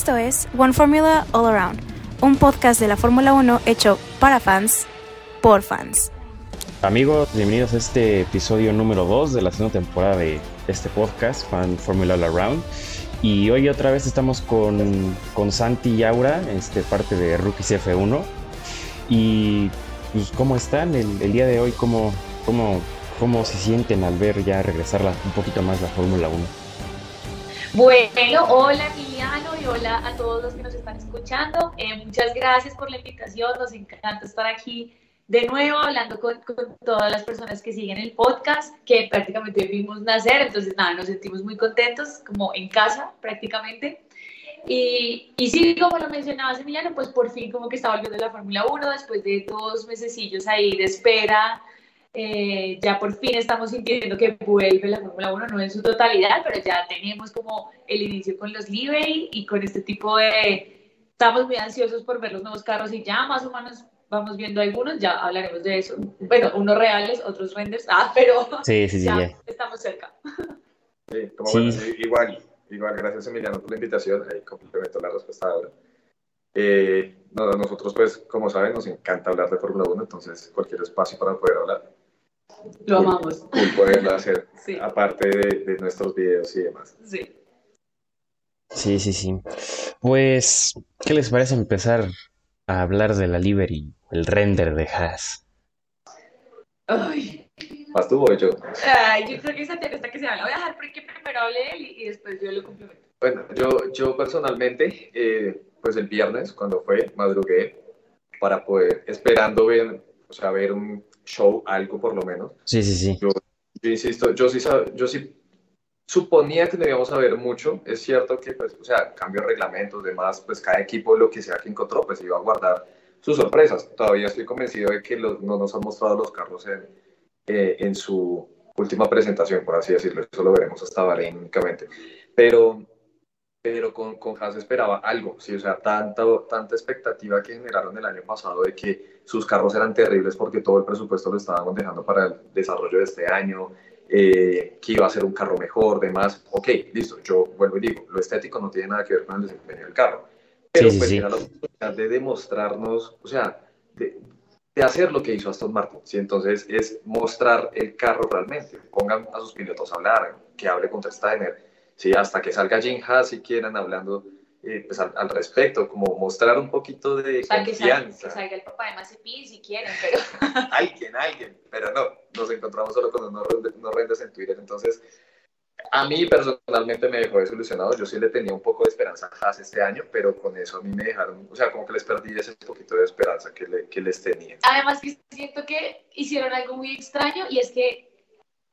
Esto es One Formula All Around, un podcast de la Fórmula 1 hecho para fans, por fans. Amigos, bienvenidos a este episodio número 2 de la segunda temporada de este podcast, Fan Formula All Around. Y hoy otra vez estamos con, con Santi y Aura, este, parte de Rookies F1. Y pues, ¿cómo están el, el día de hoy? ¿Cómo, cómo, ¿Cómo se sienten al ver ya regresar un poquito más la Fórmula 1? Bueno, hola Emiliano y hola a todos los que nos están escuchando. Eh, muchas gracias por la invitación, nos encanta estar aquí de nuevo hablando con, con, todas las personas que siguen el podcast, que prácticamente vimos nacer, entonces nada, nos sentimos muy contentos, como en casa prácticamente. Y, y sí, como lo mencionabas Emiliano, pues por fin como que está volviendo la Fórmula 1 después de dos mesecillos ahí de espera, eh, ya por fin estamos sintiendo que vuelve la Fórmula 1, no en su totalidad, pero ya tenemos como el inicio con los livery y con este tipo de... Estamos muy ansiosos por ver los nuevos carros y ya más o menos vamos viendo algunos, ya hablaremos de eso. Bueno, unos reales, otros renders, ah, pero sí, sí, sí, ya, ya, estamos cerca. Sí, como Bueno, sí, igual, igual, gracias Emiliano por la invitación, ahí complemento la respuesta ahora. Eh, no, nosotros, pues, como saben, nos encanta hablar de Fórmula 1, entonces cualquier espacio para poder hablar lo amamos. Cool poderlo hacer, sí. aparte de, de, nuestros videos y demás. Sí. Sí, sí, sí. Pues, ¿qué les parece empezar a hablar de la livery, el render de Haas? Ay. ¿Más tú o yo? Ay, yo creo que Santiago está que se habla. Voy a dejar porque primero hable él y, y después yo lo complemento. Bueno, yo, yo personalmente, eh, pues el viernes, cuando fue, madrugué para poder, esperando ver, o sea, ver un show, algo por lo menos. Sí, sí, sí. Yo, yo insisto, yo sí, yo sí suponía que debíamos saber mucho. Es cierto que, pues, o sea, cambio de reglamentos, demás, pues cada equipo, lo que sea que encontró, pues iba a guardar sus sorpresas. Todavía estoy convencido de que los, no nos han mostrado los carros en, eh, en su última presentación, por así decirlo. Eso lo veremos hasta Bahrein únicamente. Pero, pero con, con Haas esperaba algo, sí, o sea, tanta, tanta expectativa que generaron el año pasado de que sus carros eran terribles porque todo el presupuesto lo estábamos dejando para el desarrollo de este año, eh, que iba a ser un carro mejor, demás. Ok, listo, yo vuelvo y digo, lo estético no tiene nada que ver con el desempeño del carro, pero Sí, pues sí. era la oportunidad de demostrarnos, o sea, de, de hacer lo que hizo Aston Martin, ¿sí? Entonces es mostrar el carro realmente, pongan a sus pilotos a hablar, que hable contra Steiner, ¿sí? Hasta que salga Jim Haas si quieran hablando eh, pues, al, al, respecto, como mostrar un poquito de o sea, que confianza. salga, que salga el papá de Mazepin si quieren, pero... alguien, alguien, pero no, nos encontramos solo con unos, unos renders en Twitter, entonces a mí personalmente me dejó desilusionado, yo sí le tenía un poco de esperanza a Haas este año, pero con eso a mí me dejaron, o sea, como que les perdí ese poquito de esperanza que, le, que les tenía. Además que siento que hicieron algo muy extraño y es que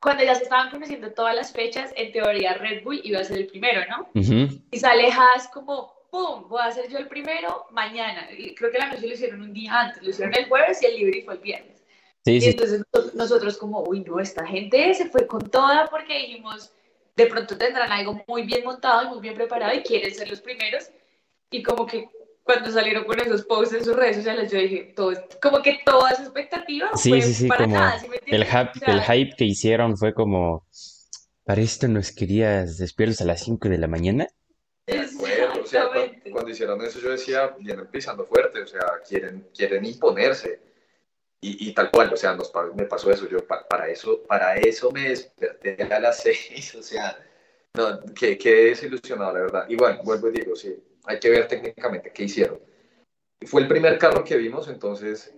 cuando ya se estaban conociendo todas las fechas, en teoría Red Bull iba a ser el primero, ¿no? Uh -huh. Y sale Haas como, ¡pum! Voy a ser yo el primero mañana. Y creo que la noche lo hicieron un día antes, lo hicieron el jueves y el libre fue el viernes. Sí, y sí. entonces nosotros como, uy, no, esta gente se fue con toda porque dijimos, de pronto tendrán algo muy bien montado y muy bien preparado y quieren ser los primeros. Y como que cuando salieron con esos posts en sus redes sociales, yo dije, todo, como que toda esa expectativa Sí, fue sí, sí, para como nada, ¿sí me el, hype, O sea, el hype que hicieron fue como, para esto nos querías despiertos a las 5 de la mañana. Acuerdo, o sea, cuando, cuando hicieron eso yo decía, vienen pisando fuerte, o sea, quieren, quieren imponerse. Y, y tal cual, o sea, nos, me pasó eso, yo pa- para eso, para eso me desperté a las seis, o sea, no, que, quedé desilusionado, la verdad. Y bueno, vuelvo y digo, sí, hay que ver técnicamente qué hicieron. Fue el primer carro que vimos, entonces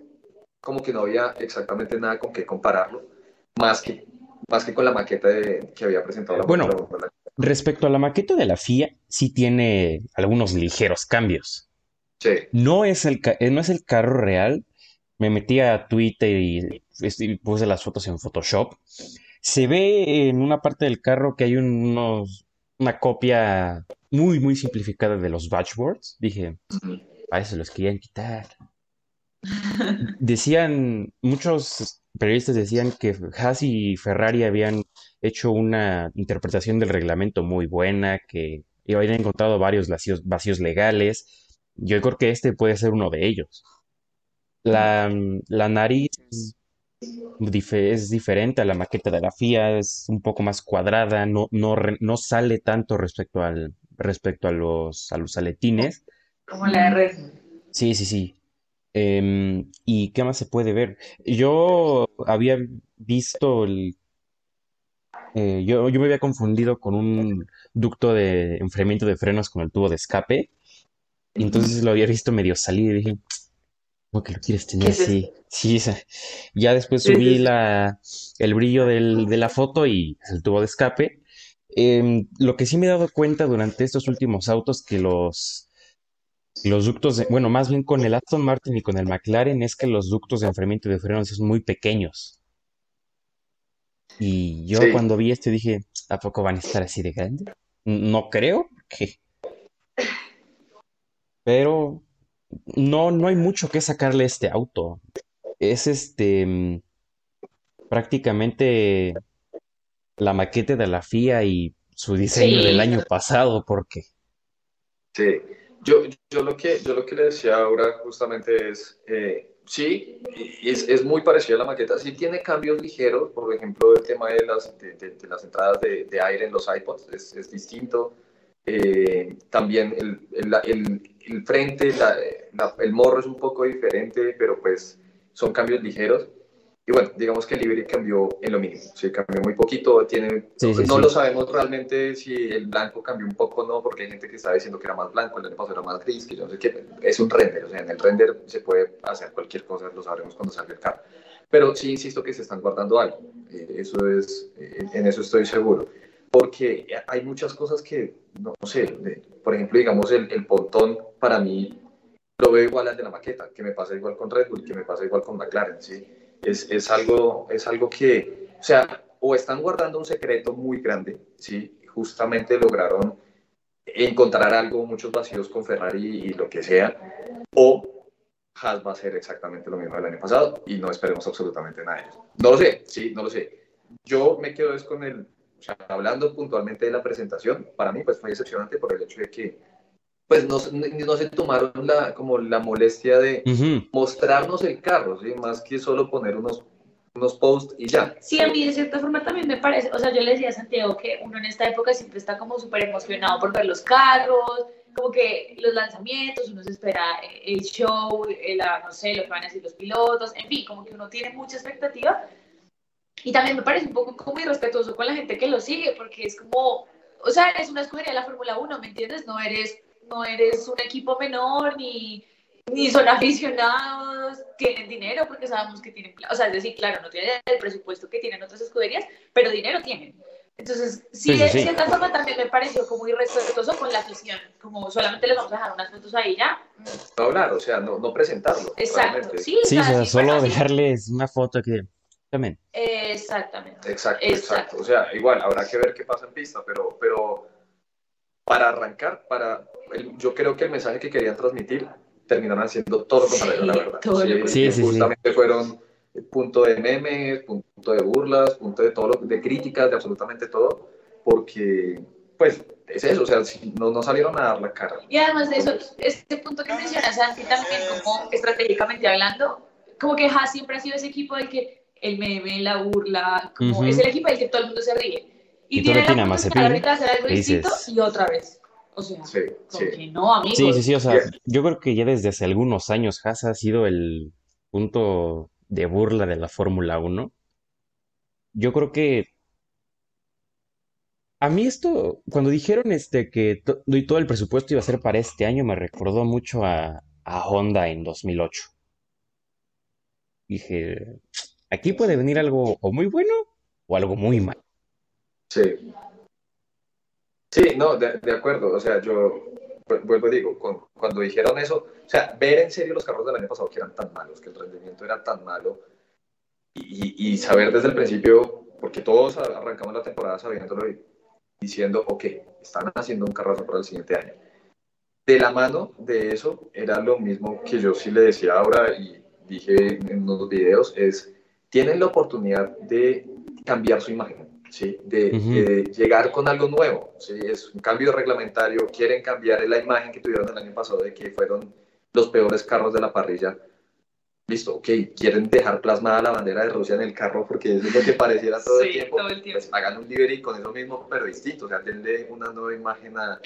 como que no había exactamente nada con qué compararlo, más que, más que con la maqueta de- que había presentado la Bueno. Uno. Respecto a la maqueta de la FIA, sí tiene algunos ligeros cambios. Sí, No es el, eh, no es el carro real. Me metí a Twitter y, y puse las fotos en Photoshop. Se ve en una parte del carro que hay unos, una copia muy, muy simplificada de los batchboards. Dije, a eso los querían quitar. Decían, muchos periodistas decían que Haas y Ferrari habían hecho una interpretación del reglamento muy buena, que habían encontrado varios vacíos, vacíos legales. Yo creo que este puede ser uno de ellos. La, la nariz es, es diferente a la maqueta de la FIA, es un poco más cuadrada, no, no, no sale tanto respecto al, respecto a los, a los aletines. Como la de Red Sí, sí, sí. Em, ¿y qué más se puede ver? Yo había visto el... eh, yo, yo me había confundido con un ducto de enfriamiento de frenos con el tubo de escape. Y entonces lo había visto medio salir y dije, ¿cómo que lo quieres tener. Sí, esa- ya después Sí, sí, subí sí. la, el brillo del- de la foto y el tubo de escape. Em, lo que sí me he dado cuenta durante estos últimos autos que los, los ductos de, bueno, más bien con el Aston Martin y con el McLaren es que los ductos de enfriamiento de frenos son muy pequeños. Y yo Sí. cuando vi esto dije, ¿a poco van a estar así de grande? No creo, que, pero no, no hay mucho que sacarle a este auto. Es este mm, prácticamente la maqueta de la FIA y su diseño Sí. del año pasado, porque Sí, yo, yo, lo que, yo lo que le decía ahora justamente es, eh, sí, es, es muy parecida a la maqueta, sí tiene cambios ligeros, por ejemplo, el tema de las, de, de- de las entradas de, de aire en los iPods es, es distinto, Eh, también el, el, el- el frente, la- la- el morro es un poco diferente, pero pues son cambios ligeros. Y bueno, digamos que el livery cambió en lo mínimo, sí, cambió muy poquito, tiene, Sí, sí, no sí. lo sabemos realmente si el blanco cambió un poco o no, porque hay gente que está diciendo que era más blanco, el año pasado era más gris, que yo no sé qué, es un render, o sea, en el render se puede hacer cualquier cosa, lo sabremos cuando salga el carro. Pero sí insisto que se están guardando algo, eh, eso es, eh, en eso estoy seguro, porque hay muchas cosas que, no, sé, de- por ejemplo, digamos, el, el pontón para mí lo veo igual al de la maqueta, que me pasa igual con Red Bull, que me pasa igual con McLaren, ¿sí? Es, es, algo, es algo que, o sea, o están guardando un secreto muy grande, ¿sí? Justamente lograron encontrar algo, muchos vacíos con Ferrari y lo que sea, o Haas va a ser exactamente lo mismo del año pasado y no esperemos absolutamente nada de ellos. No lo sé, sí, no lo sé. Yo me quedo es con el, o sea, hablando puntualmente de la presentación, para mí pues fue decepcionante por el hecho de que pues no, no se tomaron la, como la molestia de Ujú. mostrarnos el carro, ¿sí? más que solo poner unos, unos posts y ya. Sí, a mí de cierta forma también me parece, o sea, yo le decía a Santiago que uno en esta época siempre está como súper emocionado por ver los carros, como que los lanzamientos, uno se espera el show, el, ah, no sé, lo que van a decir los pilotos, en fin, como que uno tiene mucha expectativa. Y también me parece un poco como irrespetuoso con la gente que lo sigue, porque es como, o sea, eres una escudería de la Fórmula 1, ¿me entiendes? No eres, no eres un equipo menor, ni, ni son aficionados, tienen dinero porque sabemos que tienen, o sea, es decir, claro, no tienen el presupuesto que tienen otras escuderías, pero dinero tienen. Entonces, sí, Sí, sí, de sí. cierta forma también me pareció como irrespetuoso con la afición, como solamente les vamos a dejar unas fotos ahí ya. No hablar, o sea, no, no presentarlo. Exacto, realmente. sí, Sí, o sea, solo bueno, sí. dejarles una foto que también. Exactamente. Exacto, Exacto. exacto. O sea, igual, habrá que ver qué pasa en pista, pero, pero para arrancar, para, el- yo creo que el mensaje que querían transmitir terminaron haciendo todo lo contrario, Sí, la verdad. todo lo Sí. Sí, sí, sí. justamente fueron punto de memes, punto de burlas, punto de todo lo, de críticas, de absolutamente todo, porque, pues, es eso, o sea, no, no salieron a dar la cara. Y además de eso, este punto que mencionas, Santi, también como estratégicamente hablando, como que Haas siempre ha sido ese equipo del que el meme, la burla, como es el equipo del que todo el mundo se ríe. Y Y, tiene la oportunidad hacer algo y otra vez. O sea, Sí, como sí. que no, amigos. Sí, sí, sí, o sea, yo creo que ya desde hace algunos años Haas ha sido el punto de burla de la Fórmula 1. Yo creo que a mí esto, cuando dijeron este que to- todo el presupuesto iba a ser para este año, me recordó mucho a, a Honda en 2008. Dije, aquí puede venir algo o muy bueno o algo muy malo. Sí. Sí, no, de, de acuerdo. O sea, yo vu- vuelvo y digo, con- cuando dijeron eso, o sea, ver en serio los carros del año pasado que eran tan malos, que el rendimiento era tan malo, y, y- saber desde el principio, porque todos arrancamos la temporada sabiéndolo y diciendo, ok, están haciendo un carrazo para el siguiente año. De la mano de eso, era lo mismo que yo sí le decía ahora y dije en unos videos, es, tienen la oportunidad de cambiar su imagen. ¿sí? de, Ujú. de llegar con algo nuevo. ¿sí? Es un cambio reglamentario, quieren cambiar la imagen que tuvieron el año pasado de que fueron los peores carros de la parrilla. Listo, ok, quieren dejar plasmada la bandera de Rusia en el carro porque eso es lo que pareciera todo el Sí, tiempo. todo el tiempo. Pues hagan un livery con eso mismo, pero distinto, o sea, denle una nueva imagen a,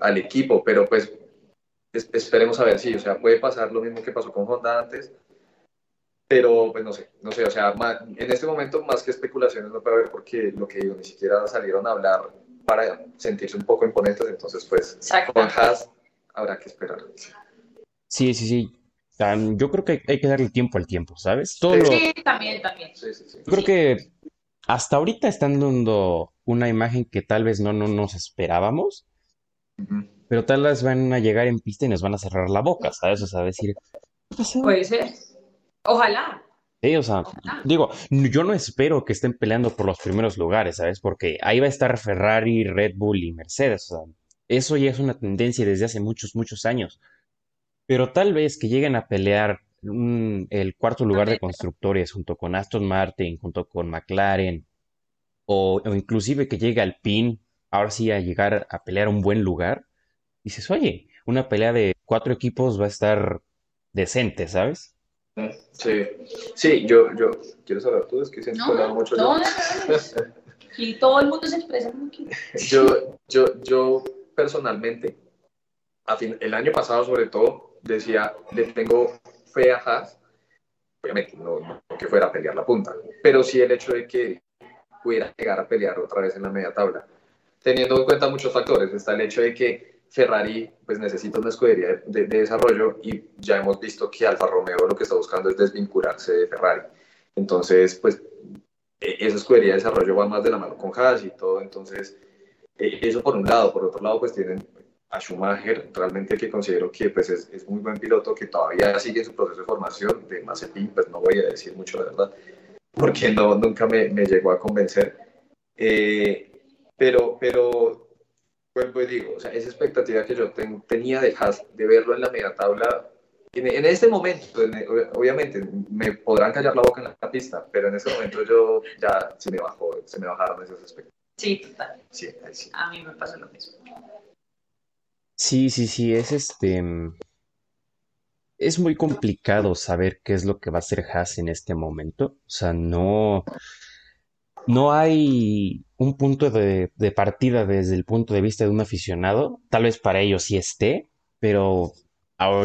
al, equipo, pero pues esperemos a ver si, o sea, puede pasar lo mismo que pasó con Honda antes, pero pues no sé, no sé, o sea, en este momento más que especulaciones no puede haber porque lo que digo, ni siquiera salieron a hablar para sentirse un poco imponentes, entonces pues con Haas habrá que esperar. Sí, sí, sí. yo creo que hay que darle tiempo al tiempo, ¿sabes? Todo sí, también, también. creo que hasta ahorita están dando una imagen que tal vez no, no nos esperábamos, pero tal vez van a llegar en pista y nos van a cerrar la boca, ¿sabes? O sea, decir, Puede ser. Ojalá. Sí, o sea, digo, yo no espero que estén peleando por los primeros lugares, ¿sabes? Porque ahí va a estar Ferrari, Red Bull y Mercedes. O sea, eso ya es una tendencia desde hace muchos, muchos años. Pero tal vez que lleguen a pelear el cuarto lugar de constructores junto con Aston Martin, junto con McLaren, o, o inclusive que llegue al PIN, ahora sí a llegar a pelear un buen lugar, dices, oye, una pelea de cuatro equipos va a estar decente, ¿sabes? Sí, sí, yo, yo, ¿quieres hablar tú? Es que siento no, mucho. No, y todo el mundo se expresa como Yo, yo, yo personalmente, a fin, el año pasado sobre todo, decía, le tengo fe a Haas, obviamente no, no, que fuera a pelear la punta, pero sí el hecho de que pudiera llegar a pelear otra vez en la media tabla, teniendo en cuenta muchos factores, está el hecho de que Ferrari pues necesita una escudería de, desarrollo y ya hemos visto que Alfa Romeo lo que está buscando es desvincularse de Ferrari. Entonces, pues e, esa escudería de desarrollo va más de la mano con Haas y todo. Entonces, e, eso por un lado. Por otro lado, pues tienen a Schumacher, realmente que considero que pues es, es muy buen piloto, que todavía sigue su proceso de formación. De Mazepin, pues no voy a decir mucho, la verdad, porque no, nunca me, me llegó a convencer. Eh, pero, pero vuelvo y digo, o sea, esa expectativa que yo tenía de Haas, de verlo en la media tabla, en, este momento, obviamente, me podrán callar la boca en la pista, pero en ese momento yo ya se me bajó, se me bajaron esas expectativas. Sí, total. Sí, sí. A mí me pasa lo mismo. Sí, sí, sí, es este... Es muy complicado saber qué es lo que va a hacer Haas en este momento. O sea, no no hay un punto de, partida desde el punto de vista de un aficionado. Tal vez para ellos sí esté, pero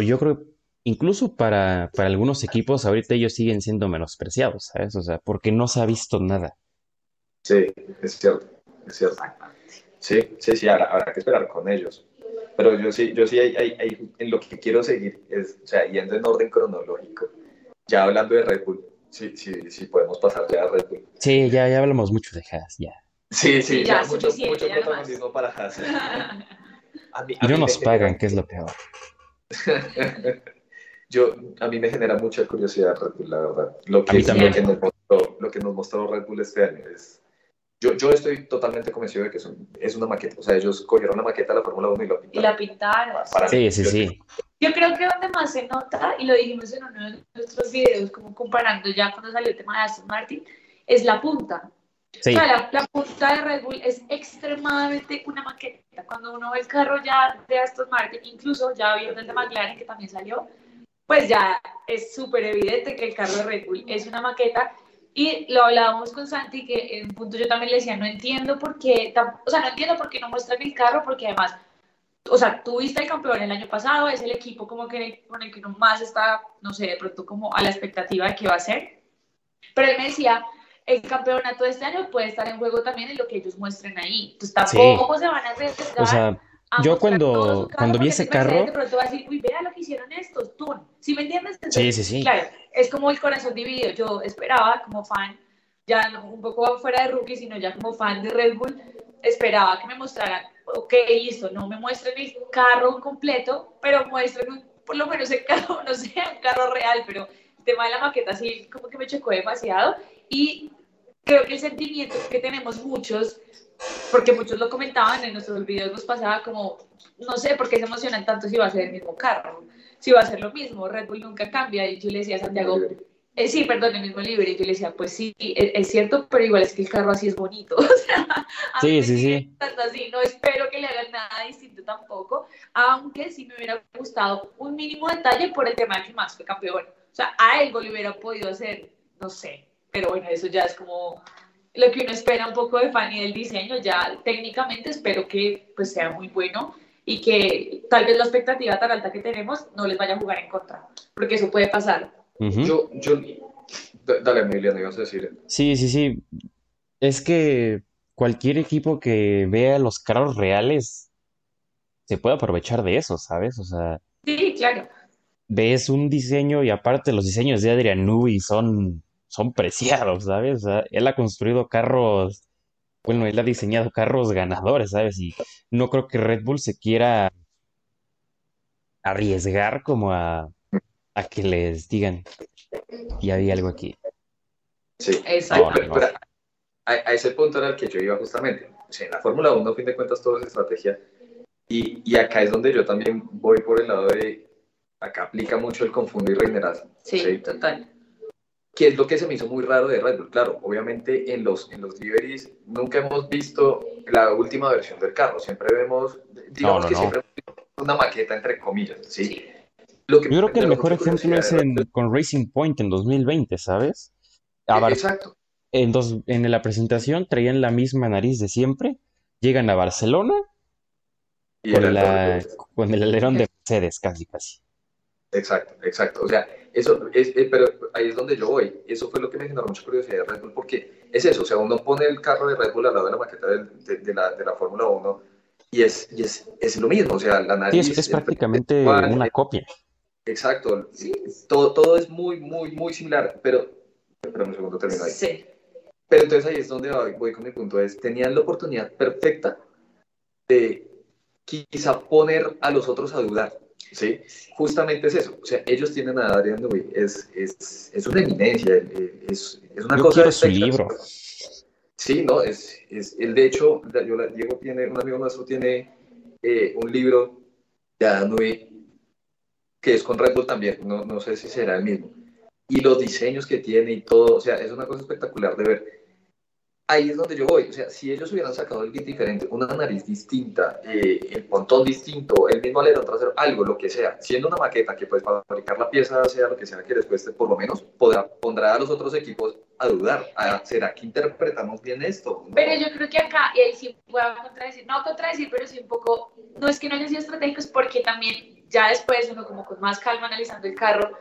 yo creo incluso para, para algunos equipos ahorita ellos siguen siendo menospreciados, ¿sabes? O sea, porque no se ha visto nada. Sí, es cierto, es cierto. Sí, sí, sí, habrá, que esperar con ellos. Pero yo sí, yo sí, hay, hay, en lo que quiero seguir, es, o sea, yendo en orden cronológico, ya hablando de Red Bull, sí, sí, sí, podemos pasar ya a Red Bull. Sí, ya, ya hablamos mucho de Haas, ya. Sí, sí, ya, mucho, mucho protagonismo para Haas. y no nos pagan, que es lo peor. Yo, a mí me genera mucha curiosidad Red Bull, la verdad. Lo que, Lo que, nos mostró, lo que nos mostró Red Bull este año es... Yo, yo estoy totalmente convencido de que es, es una maqueta. O sea, ellos cogieron la maqueta de la Fórmula 1 y la pintaron. Y la pintaron. sí, sí, sí. Yo creo que donde más se nota, y lo dijimos en uno de nuestros videos, como comparando ya cuando salió el tema de Aston Martin, es la punta. Sea, la, punta de Red Bull es extremadamente una maqueta. Cuando uno ve el carro ya de Aston Martin, incluso ya viendo el de McLaren que también salió, pues ya es súper evidente que el carro de Red Bull es una maqueta. Y lo hablábamos con Santi, que en un punto yo también le decía, no entiendo por qué, o sea, no entiendo por qué no muestran el carro, porque además o sea, tuviste el campeón el año pasado, es el equipo como que con el que no más está, no sé, de pronto como a la expectativa de qué va a ser. Pero él me decía, el campeonato de este año puede estar en juego también en lo que ellos muestren ahí. Entonces tampoco se van a arriesgar. O sea, yo cuando, cuando vi ese carro... De pronto va a decir, uy, vea lo que hicieron estos, tú. ¿Sí me entiendes? sí, sí, sí. Claro, es como el corazón dividido. Yo esperaba como fan, ya un poco fuera de rookie, sino ya como fan de Red Bull, esperaba que me mostraran ok, listo, no me muestren el carro completo, pero muestren por lo menos el carro, no sé, un carro real, pero el tema de la maqueta sí como que me chocó demasiado y creo que el sentimiento que tenemos muchos, porque muchos lo comentaban en nuestros videos nos pasaba como, no sé por qué se emocionan tanto si va a ser el mismo carro, si va a ser lo mismo, Red Bull nunca cambia y yo le decía a Santiago, eh, sí, perdón, el mismo libre. Y yo le decía, pues sí, e, es, cierto, pero igual es que el carro así es bonito. O sea, sí, sí, sí. Así. No espero que le hagan nada distinto tampoco, aunque sí me hubiera gustado un mínimo detalle por el tema de que más fue campeón. O sea, a algo le hubiera podido hacer, no sé, pero bueno, eso ya es como lo que uno espera un poco de Fanny del diseño, ya técnicamente espero que pues sea muy bueno y que tal vez la expectativa tan alta que tenemos no les vaya a jugar en contra, porque eso puede pasar. Yo, yo, dale, Emiliano, ibas a decir. Sí, sí, sí. Es que cualquier equipo que vea los carros reales se puede aprovechar de eso, ¿sabes? O sea, Sí, claro. ves un diseño y aparte los diseños de Adrian Newey son, son preciados, ¿sabes? O sea, él ha construido carros, bueno, él ha diseñado carros ganadores, ¿sabes? Y no creo que Red Bull se quiera arriesgar como a, a que les digan, y había algo aquí. Sí, Exacto. a, a ese punto era el que yo iba justamente. O sea, en la Fórmula 1, a fin de cuentas, todo es estrategia. Y, y acá es donde yo también voy por el lado de. Acá aplica mucho el confundir y reinerar. Sí, total. Que es lo que se me hizo muy raro de Red Bull. Claro, obviamente en los, en los liveries nunca hemos visto la última versión del carro. Siempre vemos, digamos no, que no. siempre hemos visto una maqueta, entre comillas. ¿sí? Sí. Lo que Yo creo que el mejor ejemplo es en, con Racing Point en 2020, ¿sabes? A Bar- Exacto. en, dos- en la presentación traían la misma nariz de siempre, llegan a Barcelona Y la, con el alerón de Mercedes, casi, casi. Exacto, exacto. O sea, eso es, eh, pero ahí es donde yo voy. Eso fue lo que me generó mucha curiosidad de Red Bull, porque es eso, o sea, uno pone el carro de Red Bull al lado de la maqueta de, de la, de la Fórmula 1 y es, y es, es lo mismo, o sea, la Sí, nariz... es, es el- prácticamente una copia. Exacto, sí, todo, todo es muy, muy, muy similar, pero... Espera un segundo, termino ahí. Sí. Pero entonces ahí es donde voy, voy con mi punto, es, tenían la oportunidad perfecta de quizá poner a los otros a dudar, ¿sí? Justamente es eso, o sea, ellos tienen a Adrian Newey, es, es, es una eminencia, es, es una Yo cosa... quiero su libro. Sí, no, es, es, el de hecho, yo la- Diego tiene, un amigo nuestro tiene eh, un libro de Newey que es con Red Bull también, no, no sé si será el mismo. Y los diseños que tiene y todo, o sea, es una cosa espectacular de ver. Ahí es donde yo voy, o sea, si ellos hubieran sacado el kit diferente, una nariz distinta, eh, el pontón distinto, el mismo alerón trasero, algo, lo que sea, siendo una maqueta que para fabricar la pieza sea lo que sea que les cueste, por lo menos podrá, pondrá a los otros equipos a dudar, ¿será que interpretamos bien esto? Pero yo creo que acá, y ahí sí voy a contradecir, no contradecir, pero sí un poco, no es que no hayan sido estratégicos, porque también ya después uno como con más calma analizando el carro,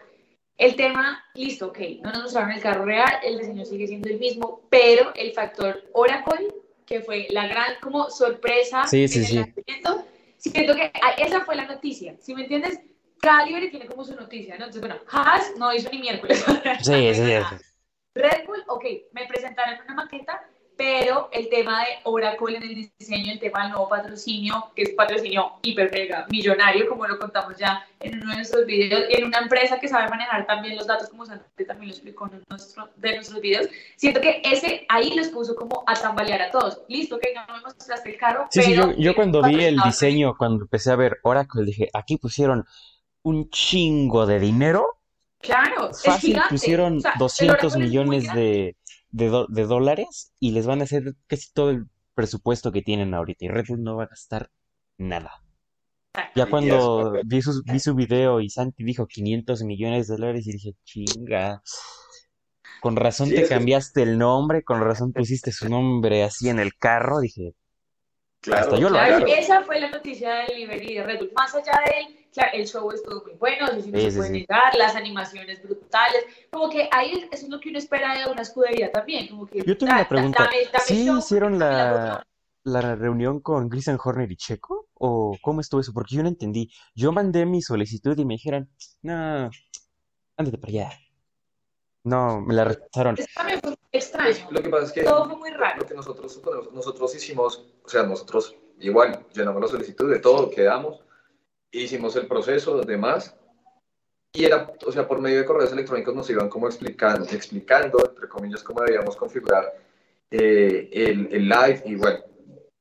el tema, listo, ok, no nos mostraron el carro real, el diseño sigue siendo el mismo, pero el factor Oracle, que fue la gran como sorpresa Sí, sí, en el sí. lanzamiento, siento que ah, esa fue la noticia, si me entiendes, cada libre tiene como su noticia, ¿no? Entonces, bueno, Haas no hizo ni miércoles. Sí, sí, sí. Red Bull, ok, me presentaron una maqueta, pero el tema de Oracle en el diseño, el tema del nuevo patrocinio, que es patrocinio hiper mega millonario, como lo contamos ya en uno de nuestros videos, y en una empresa que sabe manejar también los datos, como Santi también lo explicó en nuestro, de nuestros videos, siento que ese ahí les puso como a tambalear a todos. Listo, que no me mostraste el carro, Sí, sí, yo, yo cuando vi el diseño, cuando empecé a ver Oracle, dije, aquí pusieron un chingo de dinero. Claro, Fácil pusieron O sea, el 200 Oracle es muy millones de, de, do- de dólares y les van a hacer casi todo el presupuesto que tienen ahorita. Y Red Bull no va a gastar nada. Ya Y cuando eso, vi su, vi su video y Santi dijo 500 millones de dólares y dije, chinga. Con razón Sí, te que- cambiaste el nombre, con razón pusiste su nombre así en el carro. Dije, Claro, Hasta yo lo Claro, hago. esa fue la noticia del Liberty de Red Bull. Más allá de él, claro, el show estuvo muy bueno, eso sí no Sí, se sí, puede sí. negar, las animaciones brutales, como que ahí eso es lo que uno espera de una escudería también, como que Yo tengo da- una da- pregunta. dame- dame ¿Sí show, hicieron la, la reunión con Christian Horner y Checo? ¿O cómo estuvo eso? Porque yo no entendí. Yo mandé mi solicitud y me dijeron, no, ándate para allá. No, me la rechazaron. Fue extraño, lo que pasa es que todo fue muy raro. lo que nosotros suponemos, nosotros hicimos, o sea, nosotros igual llenamos la solicitud de todo, quedamos, hicimos el proceso, demás, y era, o sea, por medio de correos electrónicos nos iban como explicando, explicando, entre comillas, cómo debíamos configurar eh, el, el live y bueno,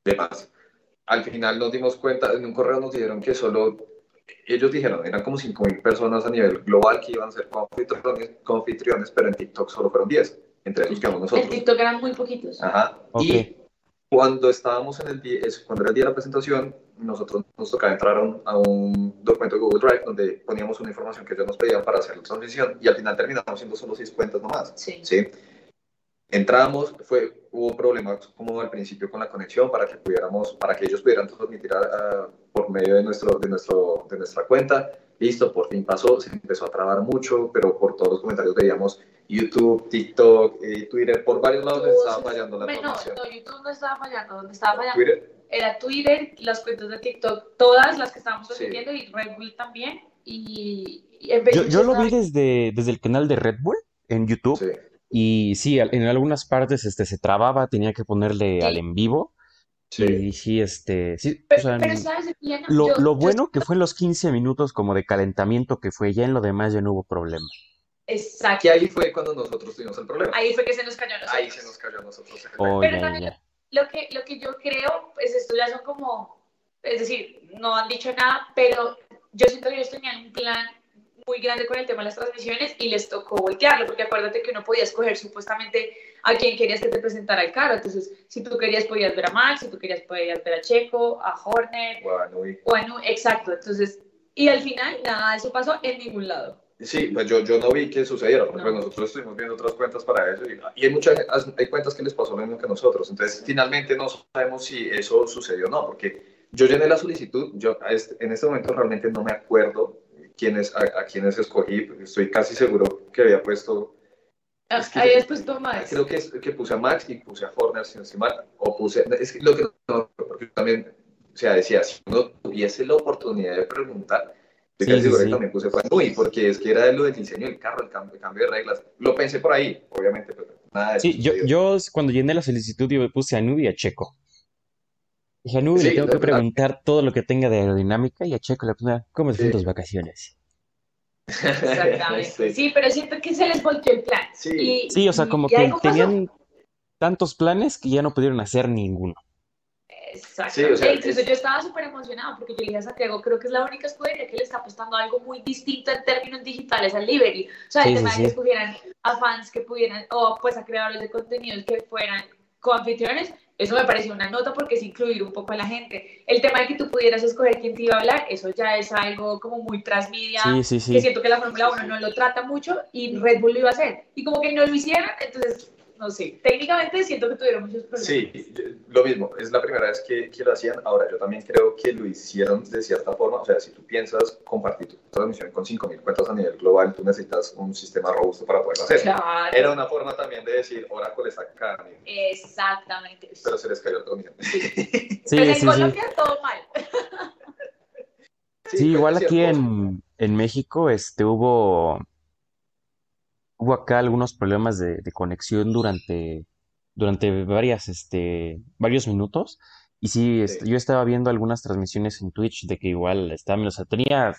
demás. Al final nos dimos cuenta, en un correo nos dijeron que solo, ellos dijeron, eran como 5.000 personas a nivel global que iban a ser confitriones, confitriones, pero en TikTok solo fueron 10, entre ellos quedamos En nosotros. TikTok eran muy poquitos. Ajá. Ok. Y cuando estábamos en el día, cuando era el día de la presentación, nosotros nos tocaba entrar a un, a un documento de Google Drive donde poníamos una información que ellos nos pedían para hacer la transmisión y al final terminamos siendo solo seis cuentas nomás. Sí. ¿sí? entramos, fue, hubo problemas como al principio con la conexión para que pudiéramos, para que ellos pudieran transmitir por medio de, nuestro, de, nuestro, de nuestra cuenta. Listo, por fin pasó, se empezó a trabar mucho, pero por todos los comentarios veíamos YouTube, TikTok, eh, Twitter, por varios lados estaba fallando la transmisión. No, no, YouTube no estaba fallando, donde estaba fallando ¿Twitter? era Twitter, las cuentas de TikTok, todas las que estábamos transmitiendo y Red Bull también. Y, yo, yo lo vi desde, desde el canal de Red Bull en YouTube. Sí. Y sí, en algunas partes este, se trababa, tenía que ponerle al en vivo. Sí. Y sí, este, sí, pero, ¿sabes? lo, lo bueno que fue en los 15 minutos como de calentamiento que fue, ya en lo demás ya no hubo problema. Exacto. Y ahí fue cuando nosotros tuvimos el problema. Ahí fue que se nos cayó a nosotros. Ahí se nos cayó a nosotros. Oh, pero también Lo, que, lo que yo creo, pues esto ya son como, es decir, no han dicho nada, pero yo siento que ellos tenían un plan muy grande con el tema de las transmisiones y les tocó voltearlo, porque acuérdate que uno podía escoger supuestamente a quién querías que te presentara el carro. Entonces, si tú querías, podías ver a Max, si tú querías, podías ver a Checo, a Hornet, o a Nui. O a Nui, exacto. Entonces, y al final, nada eso pasó en ningún lado. Sí, pues yo, yo no vi que sucediera, porque pues nosotros estuvimos viendo otras cuentas para eso y, hay muchas hay cuentas que les pasó lo mismo que nosotros. Entonces, finalmente no sabemos si eso sucedió o no, porque yo llené la solicitud, yo este, en este momento realmente no me acuerdo quiénes, a, a quienes escogí, estoy casi seguro que había puesto... Ah, ahí has puesto Max. Creo que, que puse a Max y puse a Horner, si no estoy mal, o puse... Es que lo que no, porque también, o sea, decía, si uno tuviese la oportunidad de preguntar, estoy casi seguro que también puse a Nui, porque es que era lo del diseño del carro, el cambio, el cambio de reglas. Lo pensé por ahí, obviamente, pero nada de Sí, yo, yo cuando llené la solicitud, yo puse a Nui y a Checo. Dije a Nube le tengo que preguntar todo lo que tenga de aerodinámica y a Checo le pregunta, ¿cómo se tus vacaciones? Exactamente. Sí. pero siento que se les volteó el plan. Sí, sí o sea, como que tenían tantos planes que ya no pudieron hacer ninguno. Exacto. o sea, incluso yo estaba súper emocionado porque yo dije a Santiago, creo que es la única escudería que le está apostando algo muy distinto en términos digitales al Liberty. O sea, el tema de que escogieran a fans que pudieran, o pues a creadores de contenidos que fueran coanfitriones, eso me pareció una nota porque es incluir un poco a la gente. El tema de que tú pudieras escoger quién te iba a hablar, eso ya es algo como muy transmedia, sí, sí, sí. que siento que la Fórmula 1 no lo trata mucho y Red Bull lo iba a hacer. Y como que no lo hicieron, entonces no sé, técnicamente siento que tuvieron muchos problemas. Sí, lo mismo, es la primera vez que, que, lo hacían. Ahora, yo también creo que lo hicieron de cierta forma. O sea, si tú piensas compartir tu transmisión con 5.000 cuentas a nivel global, tú necesitas un sistema robusto para poderlo hacer. Claro. Era una forma también de decir, Oracle está acá. Exactamente. Pero se les cayó la transmisión. Sí, sí, Pero en Colombia todo mal. Sí, igual aquí en, en México este, hubo hubo acá algunos problemas de, conexión durante, durante varias, este, varios minutos. Y sí, este, yo estaba viendo algunas transmisiones en Twitch de que igual estaba, o sea, tenía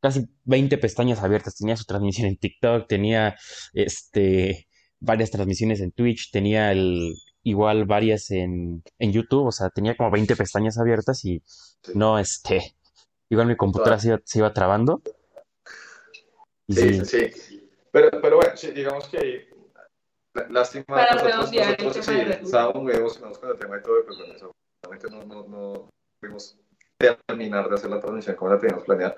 casi 20 pestañas abiertas, tenía su transmisión en TikTok, tenía este varias transmisiones en Twitch, tenía el igual varias en, en YouTube, o sea, tenía como 20 pestañas abiertas y no, este, igual mi computadora se iba, se iba trabando. sí, sí, sí. Pero, pero bueno, sí, digamos que lástima. Para nosotros, nosotros sí, estábamos muy emocionados con el tema y todo, pero con eso no, no, no pudimos terminar de hacer la transmisión como la teníamos planeada.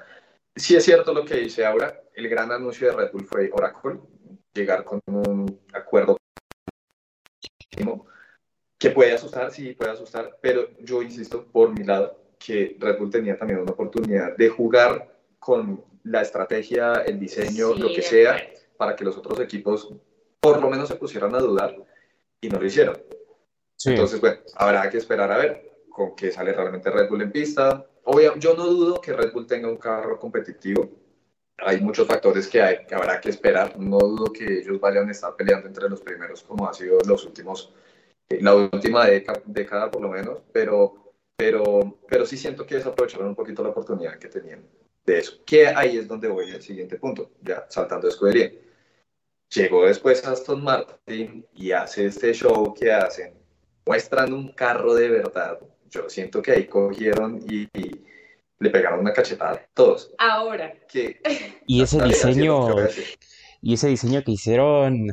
Sí es cierto lo que dice Aura, el gran anuncio de Red Bull fue Oracle, llegar con un acuerdo que puede asustar, sí, puede asustar, pero yo insisto por mi lado que Red Bull tenía también una oportunidad de jugar con la estrategia, el diseño, lo que sea, para que los otros equipos por lo menos se pusieran a dudar y no lo hicieron. Entonces, bueno, habrá que esperar a ver con qué sale realmente Red Bull en pista. Obvio, yo no dudo que Red Bull tenga un carro competitivo. Hay muchos factores que, hay, que habrá que esperar. No dudo que ellos vayan a estar peleando entre los primeros, como ha sido los últimos, eh, la última década, por lo menos, pero, pero, pero sí siento que desaprovecharon un poquito la oportunidad que tenían de eso. Que ahí es donde voy al siguiente punto, ya saltando de escudería. Llegó después Aston Martin y hace este show que hacen, muestran un carro de verdad. Yo siento que ahí cogieron y, le pegaron una cachetada a todos. Ahora. Que, y ese diseño, y ese diseño que hicieron.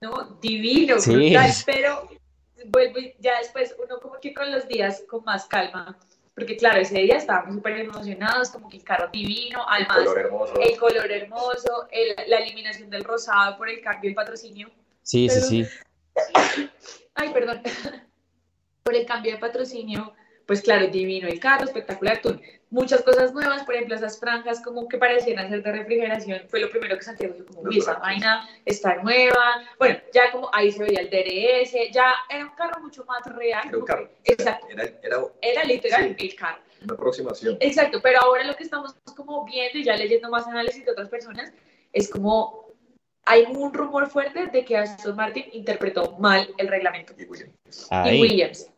No, divino, brutal, pero vuelvo ya después uno como que con los días con más calma porque claro, ese día estábamos súper emocionados, como que el carro divino, además el color hermoso, el color hermoso la eliminación del rosado por el cambio del patrocinio. Sí, sí, sí. Ay, perdón. Por el cambio de patrocinio, pues claro, divino el carro, espectacular, tú. Muchas cosas nuevas, por ejemplo, esas franjas como que parecían ser de refrigeración, fue lo primero que Santiago dijo, como, uy, esa vaina está nueva. Bueno, ya como ahí se veía el DRS, ya era un carro mucho más real. Era un carro. Exacto. Era, era Era literal Sí. el carro. una aproximación. Exacto, pero ahora lo que estamos como viendo y ya leyendo más análisis de otras personas es como hay un rumor fuerte de que Aston Martin interpretó mal el reglamento Y Williams. y. Williams.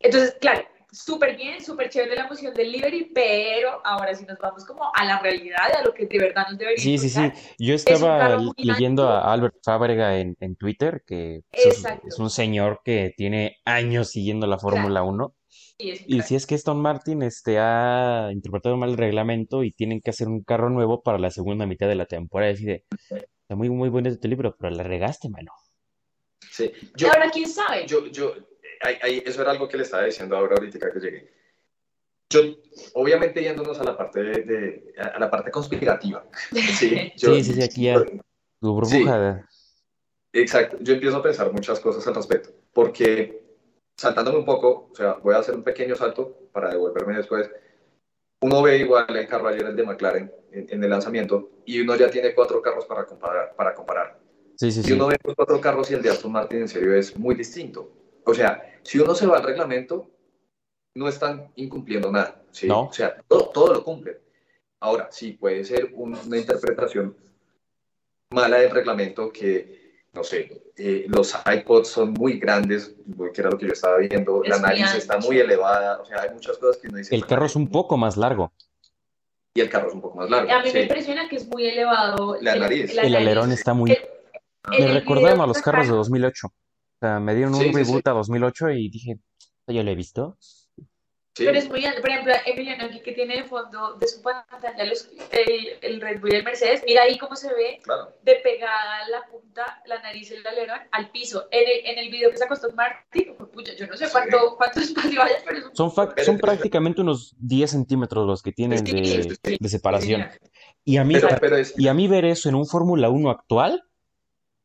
Entonces, claro, súper bien, súper chévere la emoción del livery, pero ahora sí nos vamos como a la realidad, a lo que de verdad nos debería Sí, sí, sí. Yo estaba leyendo a Albert Fábrega en, en Twitter, que pues, es, un señor que tiene años siguiendo la Fórmula 1. Y si es que Aston Martin este, ha interpretado mal el reglamento y tienen que hacer un carro nuevo para la segunda mitad de la temporada, y de, está muy, muy bonito tu libro, pero la regaste, mano. Sí. Yo, ahora, ¿quién sabe? yo, yo, ahí- ahí- eso era algo que le estaba diciendo ahora ahorita que llegué. Yo, obviamente yéndonos a la parte de, de- a la parte conspirativa. Sí, yo- Sí, sí, sí, aquí ya. Tu burbuja. Exacto, yo empiezo a pensar muchas cosas al respecto, porque saltándome un poco, o sea, voy a hacer un pequeño salto para devolverme después. Uno ve igual el carro ayer, el de McLaren, en, en el lanzamiento, y uno ya tiene cuatro carros para comparar. Para comparar. Sí, sí, Y sí. uno ve los cuatro carros y el de Aston Martin en serio es muy distinto. O sea, si uno se va al reglamento, no están incumpliendo nada. ¿sí? No. O sea, todo, todo lo cumplen. Ahora, sí, puede ser un- una interpretación mala del reglamento que, no sé, eh, los iPods son muy grandes, que era lo que yo estaba viendo, Es la nariz está muy elevada, o sea, hay muchas cosas que uno dice. El carro es un poco más largo. Y el carro es un poco más largo. A mí sí. me impresiona que es muy elevado. La el- nariz. la El nariz. alerón está muy... El- Me el recordaron video a los carros de sacaron- 2008. O sea, me dieron un Sí, reboot sí. a 2008 y dije, ¿esto ya lo he visto? Sí. Pero es muy, por ejemplo, Emiliano aquí que tiene de fondo de su pantalla los- el, el Red Bull y el Mercedes, mira ahí cómo se ve Claro. de pegada la punta, la nariz y el alerón al piso. En el, en el video que sacó Aston Martin, pues, pucha, yo no sé Sí. cuánto, cuánto espacio hay, pero es un Son, son prácticamente unos 10 centímetros los que tienen Sí, de, sí, sí. de separación. Y a mí, Pero, pero es, y a mí ver eso en un Fórmula 1 actual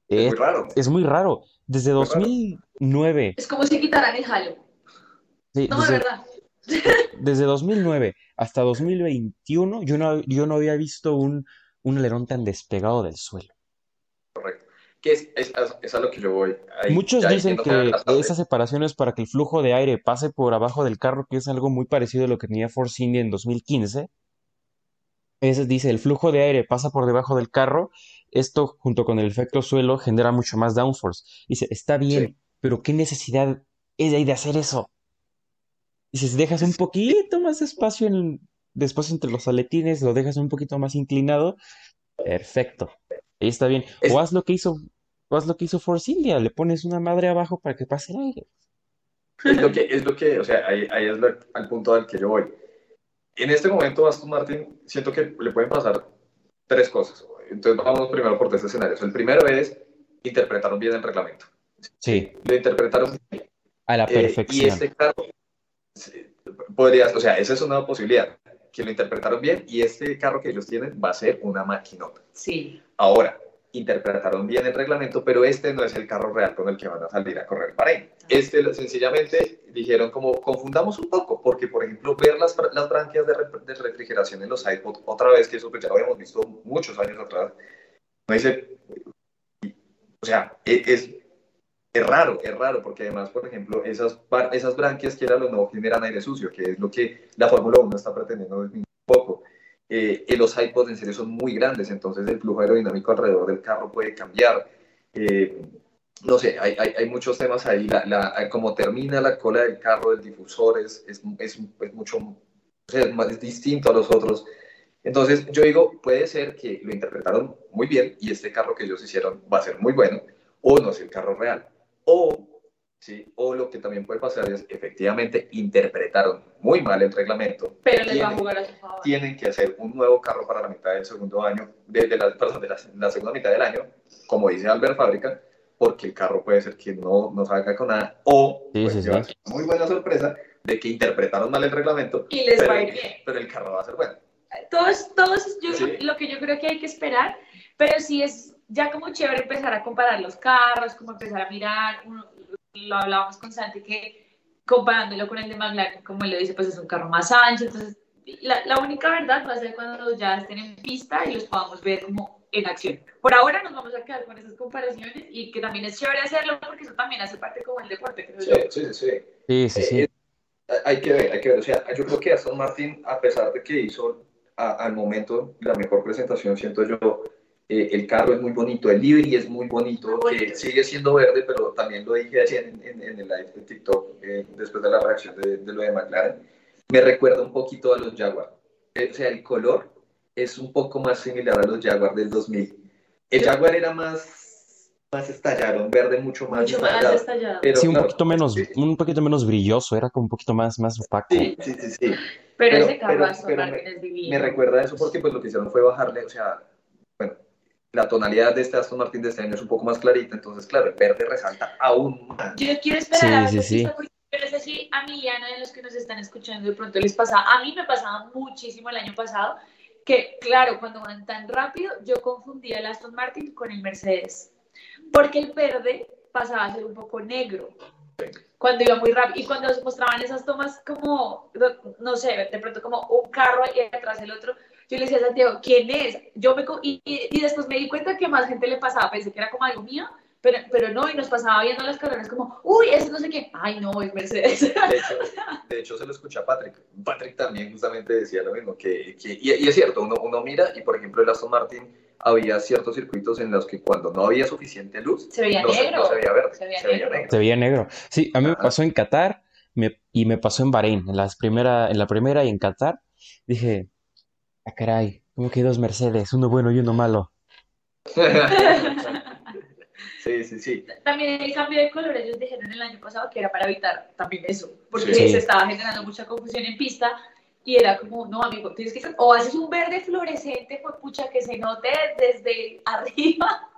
es es, muy raro. es muy raro. Desde Muy raro. 2009, Es como si quitaran el halo. sí, No, de desde, verdad. desde 2009 hasta 2021, yo no, yo no había visto un, un alerón tan despegado del suelo. que es, es, es a lo que yo voy. Ahí, Muchos dicen que esa separación es para que el flujo de aire pase por abajo del carro, que es algo muy parecido a lo que tenía Force India en 2015. Ese dice, el flujo de aire pasa por debajo del carro, esto junto con el efecto suelo genera mucho más downforce. Dice, está bien, Sí. pero ¿qué necesidad hay de hacer eso? Dice, si dejas un poquito más espacio en, después entre los aletines, lo dejas un poquito más inclinado, perfecto. Ahí está bien. Es- O haz lo que hizo, o haz lo que hizo Force India, le pones una madre abajo para que pase el aire. Es lo que, es lo que, o sea, ahí, ahí es lo- al punto al que yo voy. En este momento, Aston Martin, siento que le pueden pasar tres cosas. Entonces, vamos primero por tres escenarios. El primero es, interpretaron bien el reglamento. Sí, Lo interpretaron bien. a la eh, y perfección. este carro, sí, podría, o sea, esa es una posibilidad, que lo interpretaron bien y este carro que ellos tienen va a ser una maquinota. Sí. Ahora, interpretaron bien el reglamento, pero este no es el carro real con el que van a salir a correr Bahrein. Este lo- sencillamente dijeron como confundamos un poco, porque por ejemplo ver las, las branquias de, re- de refrigeración en los iPod, otra vez que eso pues, ya lo habíamos visto muchos años atrás, no dice, o sea, e- es, es raro, es raro, porque además, por ejemplo, esas, esas branquias que era lo no generan aire sucio, que es lo que la Fórmula 1 está pretendiendo un poco. Eh, los iPods en serio son muy grandes, entonces el flujo aerodinámico alrededor del carro puede cambiar. Eh, no sé, hay, hay, hay, muchos temas ahí. La, la, como termina la cola del carro, del difusor, es, es, es, es mucho, es, más, distinto a los otros. Entonces, yo digo, puede ser que lo interpretaron muy bien y este carro que ellos hicieron va a ser muy bueno, o no es el carro real. O, ¿sí? o lo que también puede pasar es, efectivamente, interpretaron muy mal el reglamento. Pero les va a jugar a su favor. Tienen que hacer un nuevo carro para la mitad del segundo año, de, de la, perdón, de la, la, segunda mitad del año, como dice Albert Fábrica, porque el carro puede ser que no, no salga con nada, o sí, pues, sí, sí. muy buena sorpresa de que interpretaron mal el reglamento, y les pero, va a ir bien. pero el carro va a ser bueno. Todos, todos yo, Sí. lo que yo creo que hay que esperar, pero sí es ya como chévere empezar a comparar los carros, como empezar a mirar, lo hablábamos con Santi que comparándolo con el de McLaren, como él lo dice, pues es un carro más ancho, entonces la, la, única verdad va a ser cuando ya estén en pista y los podamos ver como en acción. Por ahora nos vamos a quedar con esas comparaciones y que también es chévere hacerlo porque eso también hace parte como el deporte. Creo sí, yo. sí, sí, sí. Sí, sí, sí. Eh, hay que ver, hay que ver. O sea, yo creo que Aston Martin, a pesar de que hizo a, al momento la mejor presentación, siento yo, eh, el carro es muy bonito, el livery es muy bonito, que sigue siendo verde, pero también lo dije así en, en, en el live de TikTok, eh, después de la reacción de, de, lo de McLaren, me recuerda un poquito a los Jaguar. Eh, o sea, el color es un poco más similar a los Jaguar del 2000. El Jaguar era más, más estallado, un verde mucho más Mucho más estallado. Pero, Sí, un claro, poquito menos, sí, un poquito menos brilloso, era como un poquito más, más opaco. Sí, sí, sí, sí. Pero, Pero- ese carro pero- pero divino. Me recuerda eso porque pues lo que hicieron fue bajarle, o sea, la tonalidad de este Aston Martin de este año es un poco más clarita, entonces claro, el verde resalta aún más. Yo quiero esperar Sí, a sí, sí. porque yo no sé si a mí y a de los que nos están escuchando, de pronto les pasa. A mí me pasaba muchísimo el año pasado que, claro, cuando van tan rápido, yo confundía el Aston Martin con el Mercedes. Porque el verde pasaba a ser un poco negro cuando iba muy rápido. Y cuando se mostraban esas tomas como, no- no sé, de pronto como un carro y atrás el otro, yo le decía a Santiago, ¿quién es? Yo me, co- y, y- después me di cuenta que más gente le pasaba, pensé que era como algo mío, pero, pero no, y nos pasaba viendo las carreras como, uy, ese no sé qué, ay no, es Mercedes. De hecho, de hecho se lo escuché a Patrick. Patrick también justamente decía lo mismo, que, que- y, y es cierto, uno, uno mira y por ejemplo el Aston Martin había ciertos circuitos en los que cuando no había suficiente luz, Se veía no, se, negro. no se veía verde, Se veía se veía negro. negro. Se veía negro. Sí, a mí me pasó en Qatar me- y me pasó en Bahrein, en, las primera, en la primera y en Qatar. Dije, ah, caray, como que hay dos Mercedes, uno bueno y uno malo. sí, sí, sí. También el cambio de color, ellos dijeron el año pasado que era para evitar también eso, porque Sí. se estaba generando mucha confusión en pista y era como, no, amigo, tienes que o haces un verde fluorescente, pues pucha, que se note desde arriba,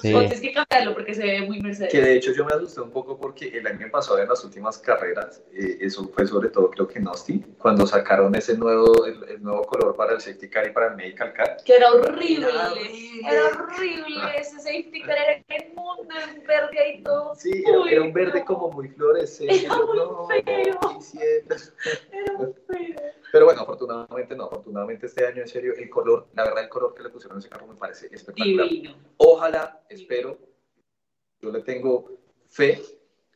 Sí. o tienes que cambiarlo porque se ve muy Mercedes. Que de hecho yo me asusté un poco porque el año pasado en las últimas carreras, eh, eso fue sobre todo creo que en Austin, cuando sacaron ese nuevo, el, el nuevo color para el safety car y para el medical car. Que era horrible, Era horrible. era horrible, ese safety car era inmundo, en verde ahí todo. Sí, era, un verde como muy fluorescente. Era muy no. Era feo. Pero bueno, afortunadamente no, afortunadamente este año en serio el color, la verdad el color que le pusieron a ese carro me parece espectacular. Divino. Ojalá, espero, yo le tengo fe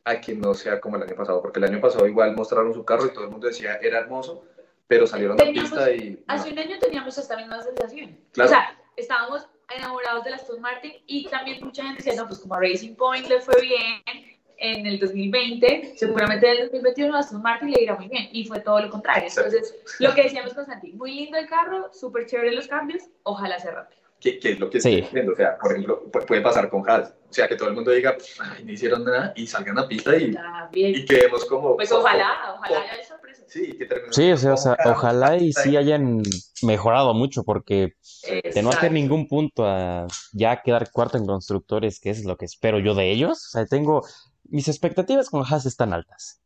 a que no sea como el año pasado, porque el año pasado igual mostraron su carro y todo el mundo decía era hermoso, pero salieron a Teníamos- pista y... Hace no. un año teníamos esta misma sensación. Claro. O sea, estábamos enamorados de la Aston Martin y también mucha gente decía, no, pues como a Racing Point le fue bien en el 2020, seguramente en el 2021 a Aston Martin le irá muy bien. Y fue todo lo contrario. Entonces, lo que decíamos con Santi, muy lindo el carro, súper chévere los cambios, ojalá sea rápido. ¿Qué, qué es lo que Sí. estoy viendo? O sea, por ejemplo, pu- puede pasar con Haas. O sea, que todo el mundo diga, "Ay, no hicieron nada y salgan a pista y, y quedemos como... Pues como- ojalá, ojalá haya sorpresas. Sí, que Sí, o sea, o sea, ojalá y sí hayan mejorado mucho, porque de no hacer ningún punto a ya quedar cuarto en constructores, que es lo que espero yo de ellos, o sea, tengo, mis expectativas con Haas están altas.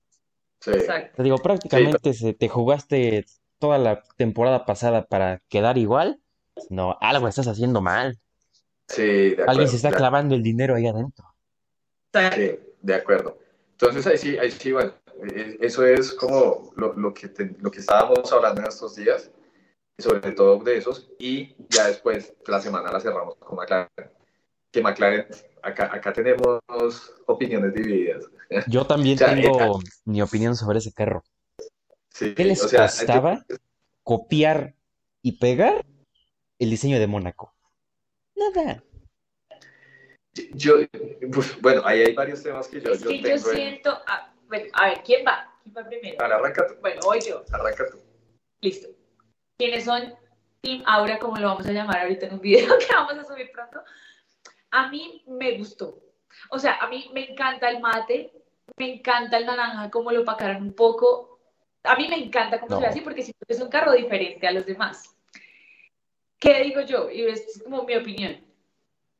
Sí. Exacto. Te digo, prácticamente se, te jugaste toda la temporada pasada para quedar igual. No, algo estás haciendo mal. Sí, de acuerdo. Alguien se está de- clavando el dinero ahí adentro. Sí, de acuerdo. Entonces ahí sí, ahí sí, bueno, eh, eso es como lo, lo que te- lo que estábamos hablando en estos días, sobre todo de esos, y ya después la semana la cerramos con McLaren. Que McLaren, acá, acá tenemos opiniones divididas. Yo también O sea, tengo mi opinión sobre ese carro. Sí, ¿Qué les o sea, costaba copiar y pegar el diseño de Mónaco? Nada. Yo, uf, bueno, ahí hay varios temas que yo, Es yo que yo en- siento, ah, bueno, a ver, ¿quién va? ¿Quién va primero? Ahora, arranca tú, Bueno, voy yo. arranca tú. Listo. ¿Quiénes son Team Aura, como lo vamos a llamar ahorita en un video que vamos a subir pronto? A mí me gustó. O sea, a mí me encanta el mate, me encanta el naranja, como lo pacaron un poco. A mí me encanta cómo No. se ve así porque siento que es un carro diferente a los demás. ¿Qué digo yo? Y es como mi opinión.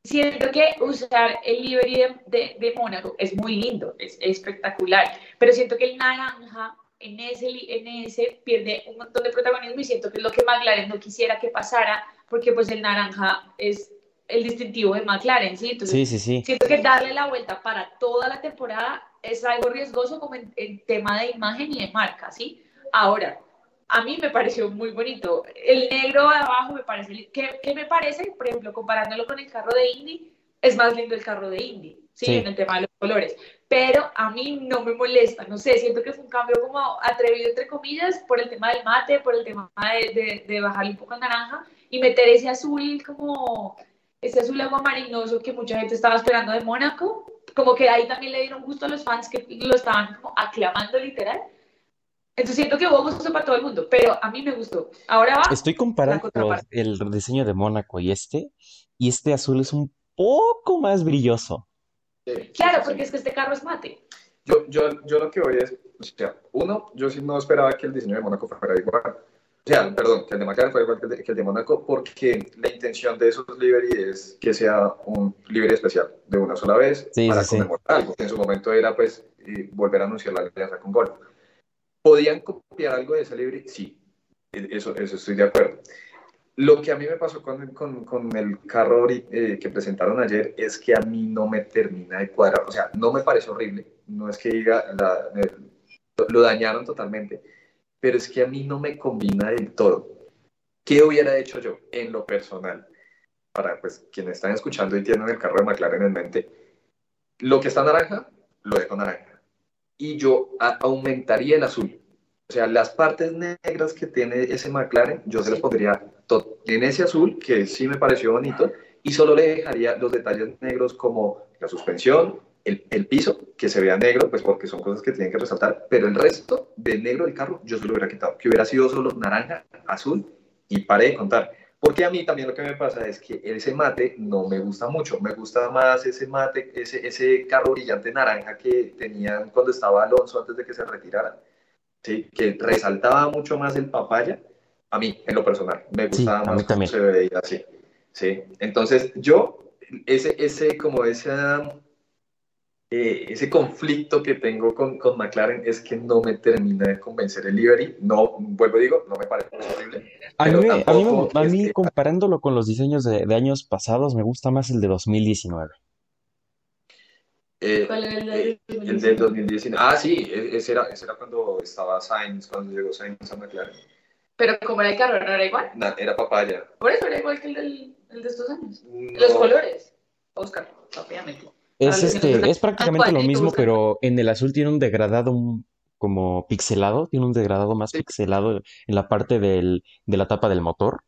Siento que usar el livery de, de, de Mónaco es muy lindo, es espectacular, pero siento que el naranja en ese, en ese pierde un montón de protagonismo y siento que es lo que McLaren no quisiera que pasara, porque pues el naranja es el distintivo de McLaren, ¿sí? Entonces, Sí, sí, sí. siento que darle la vuelta para toda la temporada es algo riesgoso como en, en tema de imagen y de marca, ¿sí? Ahora, a mí me pareció muy bonito. El negro de abajo me parece, ¿qué, qué me parece? Por ejemplo, comparándolo con el carro de Indy, es más lindo el carro de Indy, ¿sí? Sí. En el tema de los colores. Pero a mí no me molesta, no sé, siento que fue un cambio como atrevido, entre comillas, por el tema del mate, por el tema de, de, de bajarle un poco al naranja y meter ese azul como, ese azul agua marinoso que mucha gente estaba esperando de Mónaco. Como que ahí también le dieron gusto a los fans que lo estaban como aclamando literal. Entonces siento que hubo gusto para todo el mundo, pero a mí me gustó. Ahora va Estoy comparando el diseño de Mónaco y este, y este azul es un poco más brilloso. Sí, Claro, sí, sí. porque es que este carro es mate. Yo, yo, yo lo que voy es, o sea, uno, yo sí no esperaba que el diseño de Mónaco fuera igual. O sea, perdón, que el de McLaren fuera igual que el de, que el de Mónaco, porque la intención de esos livery es que sea un livery especial de una sola vez Sí, para sí, sí. conmemorar algo, que en su momento era pues eh, volver a anunciar la alianza con Golf. ¿Podían copiar algo de ese livery? Sí, e- eso, eso estoy de acuerdo. Lo que a mí me pasó con, con, con el carro eh, que presentaron ayer es que a mí no me termina de cuadrar. O sea, no me parece horrible. No es que diga, la- eh, lo dañaron totalmente. Pero es que a mí no me combina del todo. ¿Qué hubiera hecho yo en lo personal? Para pues, quienes están escuchando y tienen el carro de McLaren en mente, lo que está naranja, lo dejo naranja. Y yo aumentaría el azul. O sea, las partes negras que tiene ese McLaren, yo se las pondría en ese azul, que sí me pareció bonito, y solo le dejaría los detalles negros como la suspensión, el, el piso, que se vea negro, pues porque son cosas que tienen que resaltar, pero el resto de negro del carro yo se lo hubiera quitado, que hubiera sido solo naranja, azul, y paré de contar. Porque a mí también lo que me pasa es que ese mate no me gusta mucho, me gusta más ese mate, ese, ese carro brillante naranja que tenían cuando estaba Alonso antes de que se retirara, ¿sí? que resaltaba mucho más el papaya, a mí, en lo personal, me Sí, gustaba a más cómo se veía así. ¿sí? Entonces, yo, ese, ese, como esa, eh, ese conflicto que tengo con, con McLaren es que no me termina de convencer el livery. No, vuelvo y digo, no me parece horrible. A mí, a a que- comparándolo con los diseños de, de años pasados, me gusta más el de 2019. Eh, ¿Cuál era el eh, de el del 2019. Ah, sí, e- ese era, ese era cuando estaba Sainz, cuando llegó Sainz a McLaren. Pero como era el carro, no era igual. Na- era papaya. Por eso era igual que el, del, el de estos años. No, Los colores. Oscar, rápidamente. Es, este, es prácticamente Ah, lo ¿cuál? mismo, pero en el azul tiene un degradado un- como pixelado, tiene un degradado más Sí. pixelado en la parte del, de la tapa del motor.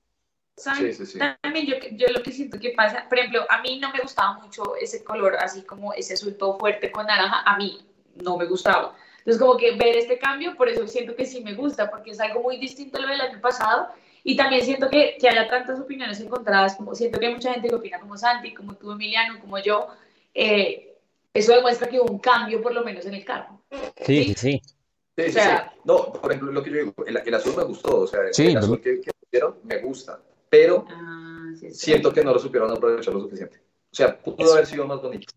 ¿Saben? Sí, sí, sí. También yo, yo lo que siento que pasa, por ejemplo, a mí no me gustaba mucho ese color, así como ese azul todo fuerte con naranja, a mí no me gustaba. Entonces, como que ver este cambio, por eso siento que sí me gusta, porque es algo muy distinto a lo del año pasado. Y también siento que, que haya tantas opiniones encontradas, como siento que hay mucha gente que opina como Santi, como tú, Emiliano, como yo. Eh, eso demuestra que hubo un cambio, por lo menos en el carro. Sí, sí, sí. Sí, O sea- sí. No, por ejemplo, lo que yo digo, el, el azul me gustó, o sea, el, Sí, el azul que, que pusieron me gusta, pero Ah, siento que no lo supieron aprovechar lo suficiente. O sea, pudo Eso. haber sido más bonito.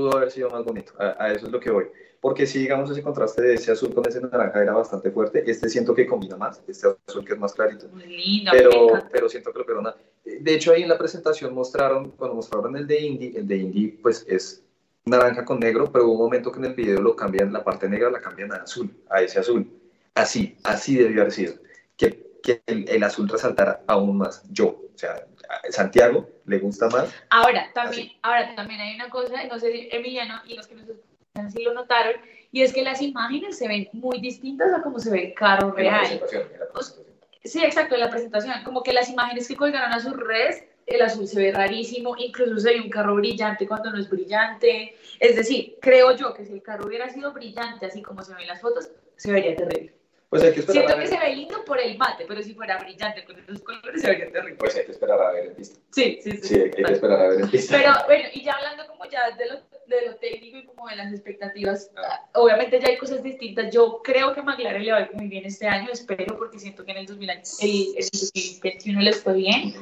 Pudo haber sido más bonito. A, a eso es lo que voy. Porque si, digamos, ese contraste de ese azul con ese naranja era bastante fuerte, este siento que combina más, este azul que es más clarito. Muy lindo, Pero, pero siento que lo a- De hecho, ahí en la presentación mostraron, cuando mostraron el de Indy, el de Indy, pues es naranja con negro, pero hubo un momento que en el video lo cambian, la parte negra la cambian a azul, a ese azul. Así, así debió haber sido. Que, que el, el azul resaltara aún más. Yo, o sea, Santiago le gusta más. Ahora también, ahora también hay una cosa, no sé si Emiliano y los que nos escuchan si lo notaron, y es que las imágenes se ven muy distintas a cómo se ve el carro en la real. presentación, en la presentación. Sí, exacto, en la presentación. Como que las imágenes que colgaron a sus redes, el azul se ve rarísimo, incluso se ve un carro brillante cuando no es brillante. Es decir, creo yo que si el carro hubiera sido brillante, así como se ven en las fotos, se vería terrible. Pues hay que esperar Siento a que se ve lindo por el mate, pero si fuera brillante con esos colores, se vería terrible. Pues hay que esperar a ver en pista. Sí, sí, sí. Sí, hay que esperar a ver en pista. Pero bueno, y ya hablando como ya de lo, de lo técnico y como de las expectativas, ah, obviamente ya hay cosas distintas. Yo creo que McLaren le va a ir muy bien este año, espero, porque siento que en el, 2000 el, el 2021 les fue bien.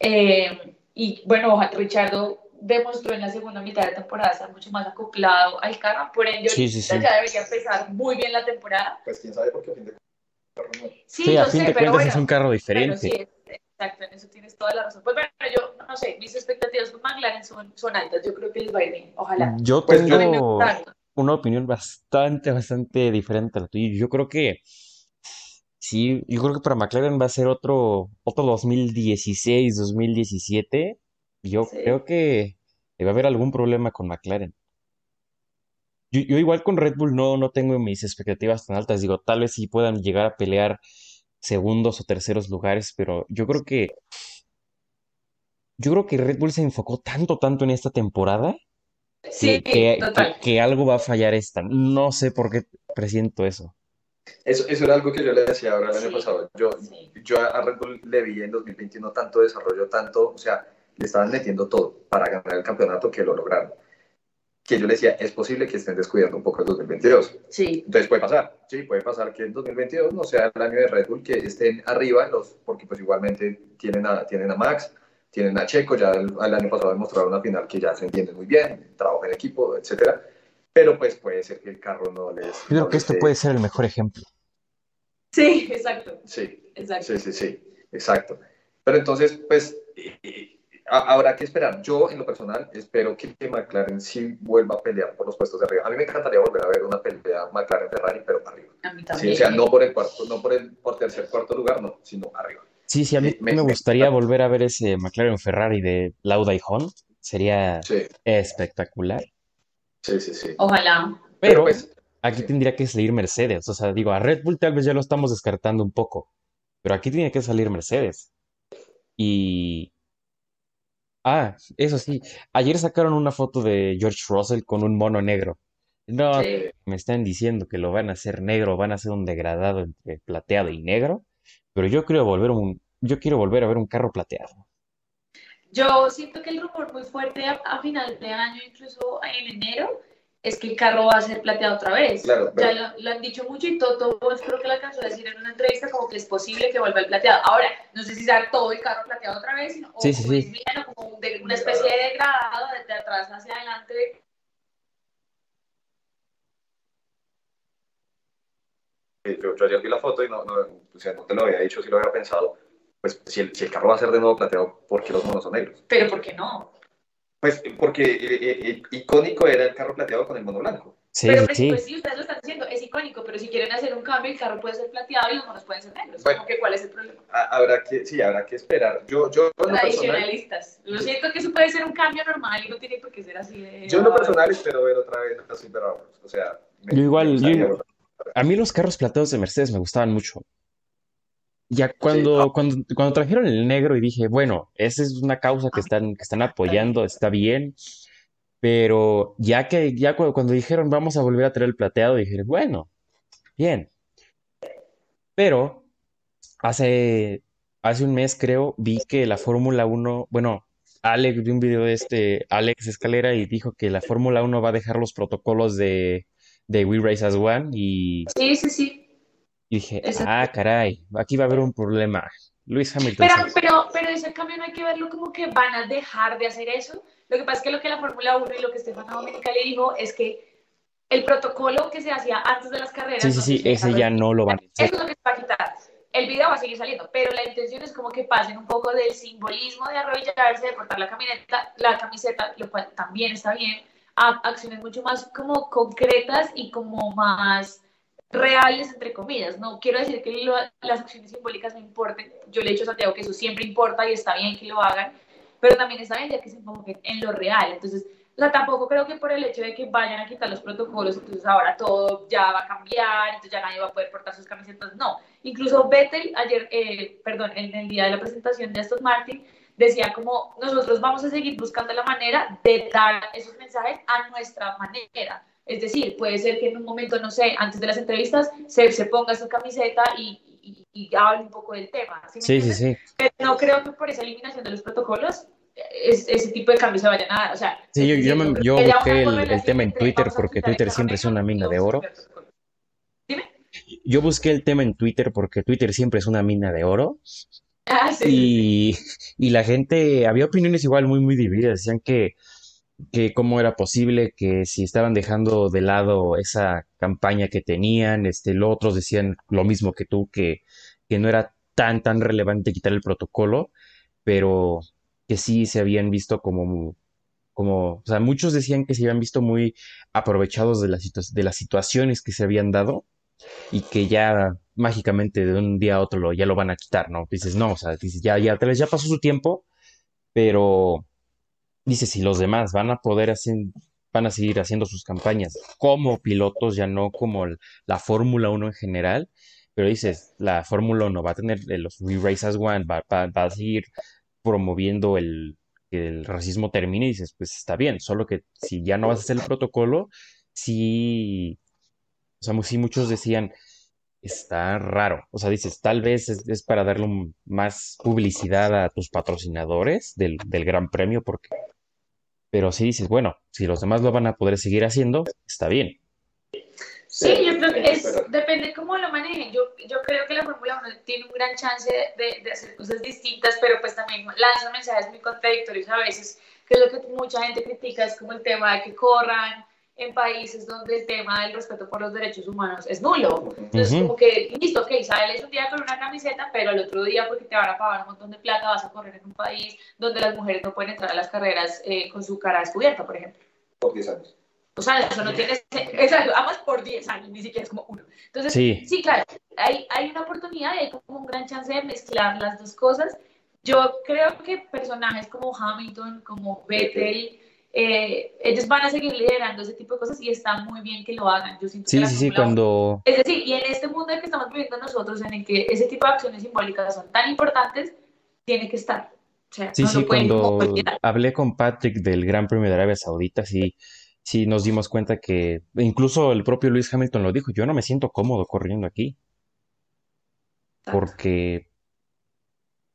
Eh, y bueno, ojalá Richardo demostró en la segunda mitad de temporada estar mucho más acoplado al carro, por ende Sí, sí, ahorita sí. ya debería empezar muy bien la temporada. Pues quién sabe, porque a fin de cuentas. Sí, Sí, yo a fin sé, de pero cuentas es bueno, un carro pero diferente. sí, es- exacto, en eso tienes toda la razón. Pues bueno, yo no sé, mis expectativas con McLaren son, son altas, yo creo que les va a ir bien, ojalá. Yo Pues yo- tengo una opinión bastante, bastante diferente a la tuya. Yo creo que sí, yo creo que para McLaren va a ser otro, otro 2016, 2017. Yo Sí. creo que va a haber algún problema con McLaren. Yo, yo igual con Red Bull no, no tengo mis expectativas tan altas. Digo, tal vez sí puedan llegar a pelear segundos o terceros lugares, pero yo creo que yo creo que Red Bull se enfocó tanto, tanto en esta temporada Sí, que, que- total. que- que algo va a fallar esta. No sé por qué presiento eso. Eso, eso era algo que yo le decía ahora el año Sí. pasado. Yo, Sí. yo a Red Bull le vi en 2021 tanto desarrollo, tanto, o sea, le estaban metiendo todo para ganar el campeonato que lo lograron. Que yo le decía, es posible que estén descuidando un poco el 2022. Sí, Entonces puede pasar, sí, puede pasar que el 2022 no sea el año de Red Bull, que estén arriba, en los, porque pues igualmente tienen a, tienen a Max, tienen a Checo, ya el, el año pasado demostraron una final que ya se entienden muy bien, trabajo en equipo, etcétera. Pero pues puede ser que el carro no les... Creo no que les esto dé- puede ser el mejor ejemplo. sí, exacto, Sí, exacto. Sí, sí, sí, exacto. Pero entonces, pues, eh, eh, ha- habrá que esperar. Yo, en lo personal, espero que McLaren sí vuelva a pelear por los puestos de arriba. A mí me encantaría volver a ver una pelea McLaren-Ferrari, pero arriba. A mí Sí, también. o sea, no por el cuarto, no por el por tercer, cuarto lugar, no, sino arriba. Sí, sí, a mí Sí, me- gustaría volver a ver ese McLaren Ferrari de Lauda y Hon. Sería Sí, espectacular. sí, sí, sí. Ojalá. Pero pues, aquí tendría que salir Mercedes. O sea, digo, a Red Bull tal vez ya lo estamos descartando un poco. Pero aquí tiene que salir Mercedes. Y... Ah, eso sí. Ayer sacaron una foto de George Russell con un mono negro. No, Sí. me están diciendo que lo van a hacer negro, van a hacer un degradado entre plateado y negro. Pero yo quiero volver un, yo quiero volver a ver un carro plateado. Yo siento que el rumor muy fuerte a, a final de año, incluso en enero, es que el carro va a ser plateado otra vez. Claro, Ya lo, lo han dicho mucho y Toto pues, creo que lo alcanzó a decir en una entrevista como que es posible que vuelva el plateado. Ahora, no sé si sea todo el carro plateado otra vez, sino, o Sí, sí, como sí. es bien, o como un de- una especie de degradado desde atrás hacia adelante. eh, yo, yo ayer vi la foto y no, no, o sea, no te lo había dicho, si lo había pensado. Pues si el, si el carro va a ser de nuevo plateado, ¿por qué los monos son negros? Pero ¿por qué no? Pues porque eh, eh, icónico era el carro plateado con el mono blanco. Sí, pero sí, pues, sí. pues sí, ustedes lo están diciendo, es icónico, pero si quieren hacer un cambio, el carro puede ser plateado y los monos pueden ser negros. Bueno. Que, ¿Cuál es el problema? Ha- Habrá que, sí, habrá que esperar. Yo, yo en lo personal, Tradicionalistas. Lo siento que eso puede ser un cambio normal y no tiene por qué ser así de... yo en lo personal espero ver otra vez a Silver. O sea, me- Yo igual, me yo-. A mí los carros plateados de Mercedes me gustaban mucho. Ya cuando, ah. cuando, cuando trajeron el negro y dije, bueno, esa es una causa que están, que están apoyando, está bien. Pero ya que, ya cu- cuando dijeron vamos a volver a traer el plateado, dije, bueno, bien. Pero hace, hace un mes creo, vi que la Fórmula 1, bueno, Alex, vi un video de este Alex Escalera y dijo que la Fórmula 1 va a dejar los protocolos de, de We Race as One y Sí, sí, sí. Y dije, Exacto. ah, caray, aquí va a haber un problema. Luis Hamilton. Pero, pero, pero ese cambio no hay que verlo como que van a dejar de hacer eso. Lo que pasa es que lo que la Fórmula 1 y lo que Stefano Domenicali dijo es que el protocolo que se hacía antes de las carreras. Sí, sí, sí, ese ya no lo van a Eso hacer. es lo que se va a quitar. El video va a seguir saliendo, pero la intención es como que pasen un poco del simbolismo de arrodillarse, de portar la camiseta, la camiseta, lo cual también está bien, a acciones mucho más como concretas y como más reales, entre comillas. No quiero decir que lo- las acciones simbólicas no importen. Yo le he dicho a Santiago que eso siempre importa y está bien que lo hagan, pero también está bien ya que se enfoquen en lo real. Entonces, o sea, tampoco creo que por el hecho de que vayan a quitar los protocolos, entonces ahora todo ya va a cambiar, entonces ya nadie va a poder portar sus camisetas. No, incluso Vettel ayer, eh, perdón, en el día de la presentación de Aston Martin, decía como nosotros vamos a seguir buscando la manera de dar esos mensajes a nuestra manera. Es decir, puede ser que en un momento, no sé, antes de las entrevistas, se, se ponga su camiseta y, y, y hable un poco del tema. ¿sí Sí, sí. Pero no creo que por esa eliminación de los protocolos es- ese tipo de cambios se vayan a. O sea, Sí, yo, yo, me- busqué el, tema en Twitter porque Twitter siempre es una mina de oro. Dime. Yo busqué el tema en Twitter porque Twitter siempre es una mina de oro. Ah, sí. Y, y la gente, había opiniones igual muy, muy divididas. Decían que, que cómo era posible que si estaban dejando de lado esa campaña que tenían, este, los otros decían lo mismo que tú, que, que no era tan, tan relevante quitar el protocolo, pero que sí se habían visto como, como, o sea, muchos decían que se habían visto muy aprovechados de, las de las situaciones que se habían dado y que ya mágicamente de un día a otro ya lo van a quitar, ¿no? Dices, no, o sea, dices, ya, ya, tal vez ya pasó su tiempo, pero dices, si los demás van a poder hacer, van a seguir haciendo sus campañas como pilotos, ya no como la Fórmula 1 en general, pero dices, la Fórmula 1 va a tener los We Race as One, va, a seguir promoviendo el que el racismo termine y dices, pues está bien, solo que si ya no vas a hacer el protocolo, sí, o sea, sí muchos decían, está raro, o sea, dices, tal vez es, para darle más publicidad a tus patrocinadores del, del Gran Premio, porque pero si dices, bueno, si los demás lo van a poder seguir haciendo, está bien. Sí, yo creo que es, depende cómo lo manejen. Yo, yo creo que la Fórmula 1 tiene un gran chance de, de, hacer cosas distintas, pero pues también lanza mensajes muy contradictorios a veces, que es lo que mucha gente critica, es como el tema de que corran, en países donde el tema del respeto por los derechos humanos es nulo. Entonces, como que, listo, ok, sales un día con una camiseta, pero el otro día, porque te van a pagar un montón de plata, vas a correr en un país donde las mujeres no pueden entrar a las carreras eh, con su cara descubierta, por ejemplo. Por 10 años. O sea, eso no tiene. Exacto, vamos por 10 años, ni siquiera es como uno. Entonces, sí, sí claro, hay, hay una oportunidad y hay como un gran chance de mezclar las dos cosas. Yo creo que personajes como Hamilton, como Vettel, eh, ellos van a seguir liderando ese tipo de cosas y está muy bien que lo hagan. Yo siento sí, sí, sí, cuando... Es decir, y en este mundo en que estamos viviendo nosotros, en el que ese tipo de acciones simbólicas son tan importantes, tiene que estar. sí, sí, cuando hablé con Patrick del Gran Premio de Arabia Saudita, sí, sí nos dimos cuenta que incluso el propio Luis Hamilton lo dijo, yo no me siento cómodo corriendo aquí. Porque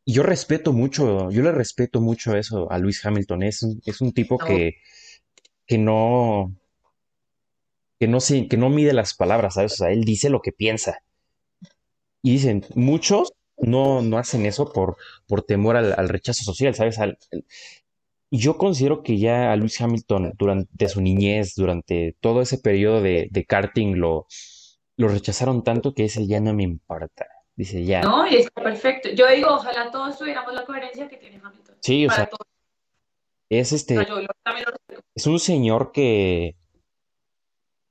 y yo respeto mucho, yo le respeto mucho eso a Luis Hamilton. Es un, es un tipo que, que no, que no que no mide las palabras, ¿sabes? O sea, él dice lo que piensa. Y dicen, muchos no, no hacen eso por, por temor al, rechazo social, ¿sabes? y yo considero que ya a Luis Hamilton, durante su niñez, durante todo ese periodo de, de karting, lo, lo rechazaron tanto que ese ya no me importa. Dice ya. No, y está perfecto. Yo digo, ojalá todos tuviéramos la coherencia que tiene Hamilton. Sí, o sea, es este. es un señor que.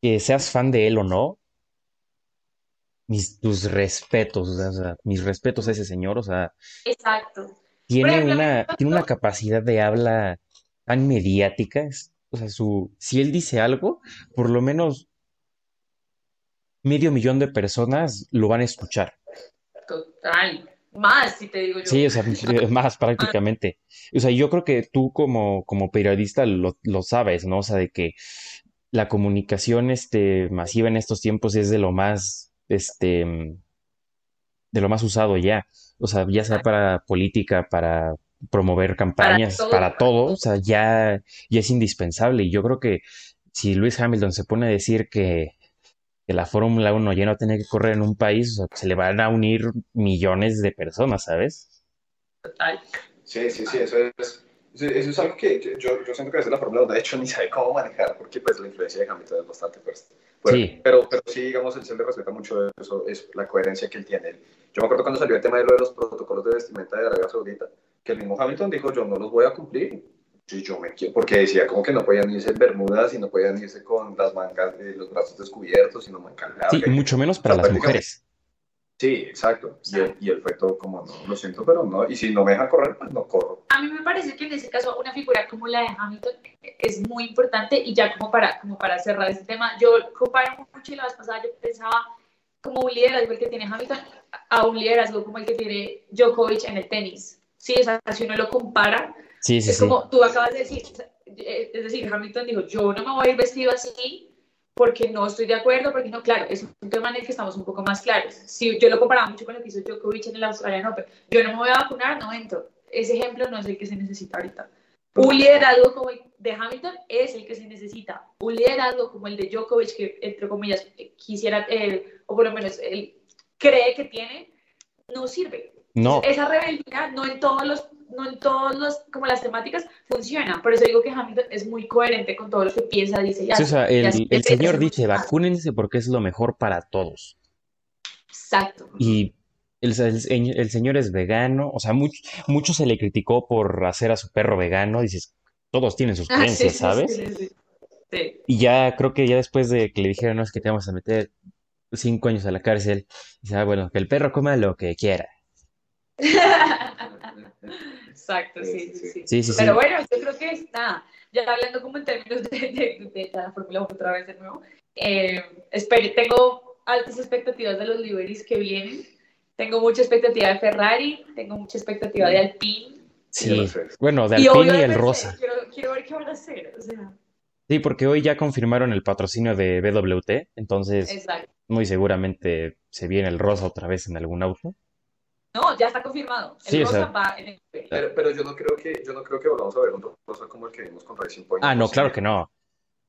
Que seas fan de él o no. Mis, tus respetos, o sea, mis respetos a ese señor, o sea. Exacto. Tiene una, tiene una capacidad de habla tan mediática. o sea, su, si él dice algo, por lo menos medio millón de personas lo van a escuchar. Total. Más, si te digo yo. Sí, o sea, más prácticamente. O sea, yo creo que tú como, como periodista lo, lo sabes, ¿no? O sea, de que la comunicación este, masiva en estos tiempos es de lo más, este, de lo más usado ya. O sea, ya sea para política, para promover campañas, para todo, o sea, ya, ya es indispensable. Y yo creo que si Luis Hamilton se pone a decir que que la Fórmula 1 ya no tiene que correr en un país, o sea, se le van a unir millones de personas, ¿sabes? Sí, sí, sí, eso es, eso es algo que yo, yo siento que a veces la Fórmula 1 de hecho ni sabe cómo manejar, porque pues la influencia de Hamilton es bastante fuerte. sí. Pero, pero sí, digamos, él se le respeta mucho eso, es la coherencia que él tiene. Yo me acuerdo cuando salió el tema de lo de los protocolos de vestimenta de Arabia Saudita, que el mismo Hamilton dijo, yo no los voy a cumplir, yo me quiero, porque decía como que no podían irse en bermudas y no podían irse con las mangas, de los brazos descubiertos, sino mangas Sí, y mucho menos para las mujeres. Sí, exacto. Y él, y fue todo como, no, lo siento, pero no. Y si no me dejan correr, pues no corro. A mí me parece que en ese caso una figura como la de Hamilton es muy importante y ya como para, como para cerrar este tema, yo comparo mucho y la vez pasada yo pensaba como un liderazgo el que tiene Hamilton a un liderazgo como el que tiene Djokovic en el tenis. Sí, o sea, si uno lo compara, Sí, sí, es como tú acabas de decir, eh, es decir, Hamilton dijo, yo no me voy a ir vestido así porque no estoy de acuerdo, porque no, claro, es un tema en el que estamos un poco más claros. Si yo lo comparaba mucho con lo que hizo Djokovic en el Australian Open, yo no me voy a vacunar, no entro. Ese ejemplo no es el que se necesita ahorita. Un liderazgo como el de Hamilton es el que se necesita. Un liderazgo como el de Djokovic, que entre comillas quisiera, eh, o por lo menos él cree que tiene, no sirve. No. Esa rebeldía no en todos los no en todos los, como las temáticas, funciona. Por eso digo que Hamilton es muy coherente con todo lo que piensa, dice. Ya, o sea, el, el señor dice, vacúnense porque es lo mejor para todos. Exacto. Y El, el- el señor es vegano, o sea, much- mucho se le criticó por hacer a su perro vegano. Dices, todos tienen sus Ah, sí, creencias, ¿sabes? sí, sí, sí. Y ya creo que ya después de que le dijeron, no, es que te vamos a meter cinco años a la cárcel, dice, ah, bueno, que el perro coma lo que quiera. Exacto, sí, sí, sí. Sí, sí, sí. Pero bueno, yo creo que está, ya hablando como en términos de, de, de la Fórmula 1 otra vez de nuevo, eh, espero- tengo altas expectativas de los liveries que vienen, tengo mucha expectativa de Ferrari, tengo mucha expectativa de Alpine, Sí, bueno, de y Alpine y de el rosa. Quiero, quiero ver qué van a hacer, o sea, Sí, porque hoy ya confirmaron el patrocinio de BWT, entonces exacto. muy seguramente se viene el rosa otra vez en algún auto. No, ya está confirmado, el Sí, o rosa sea- va en el. Pero, pero yo no creo que yo no creo que volvamos a ver un rosa como el que vimos con Racing Point. Ah, no, claro que no.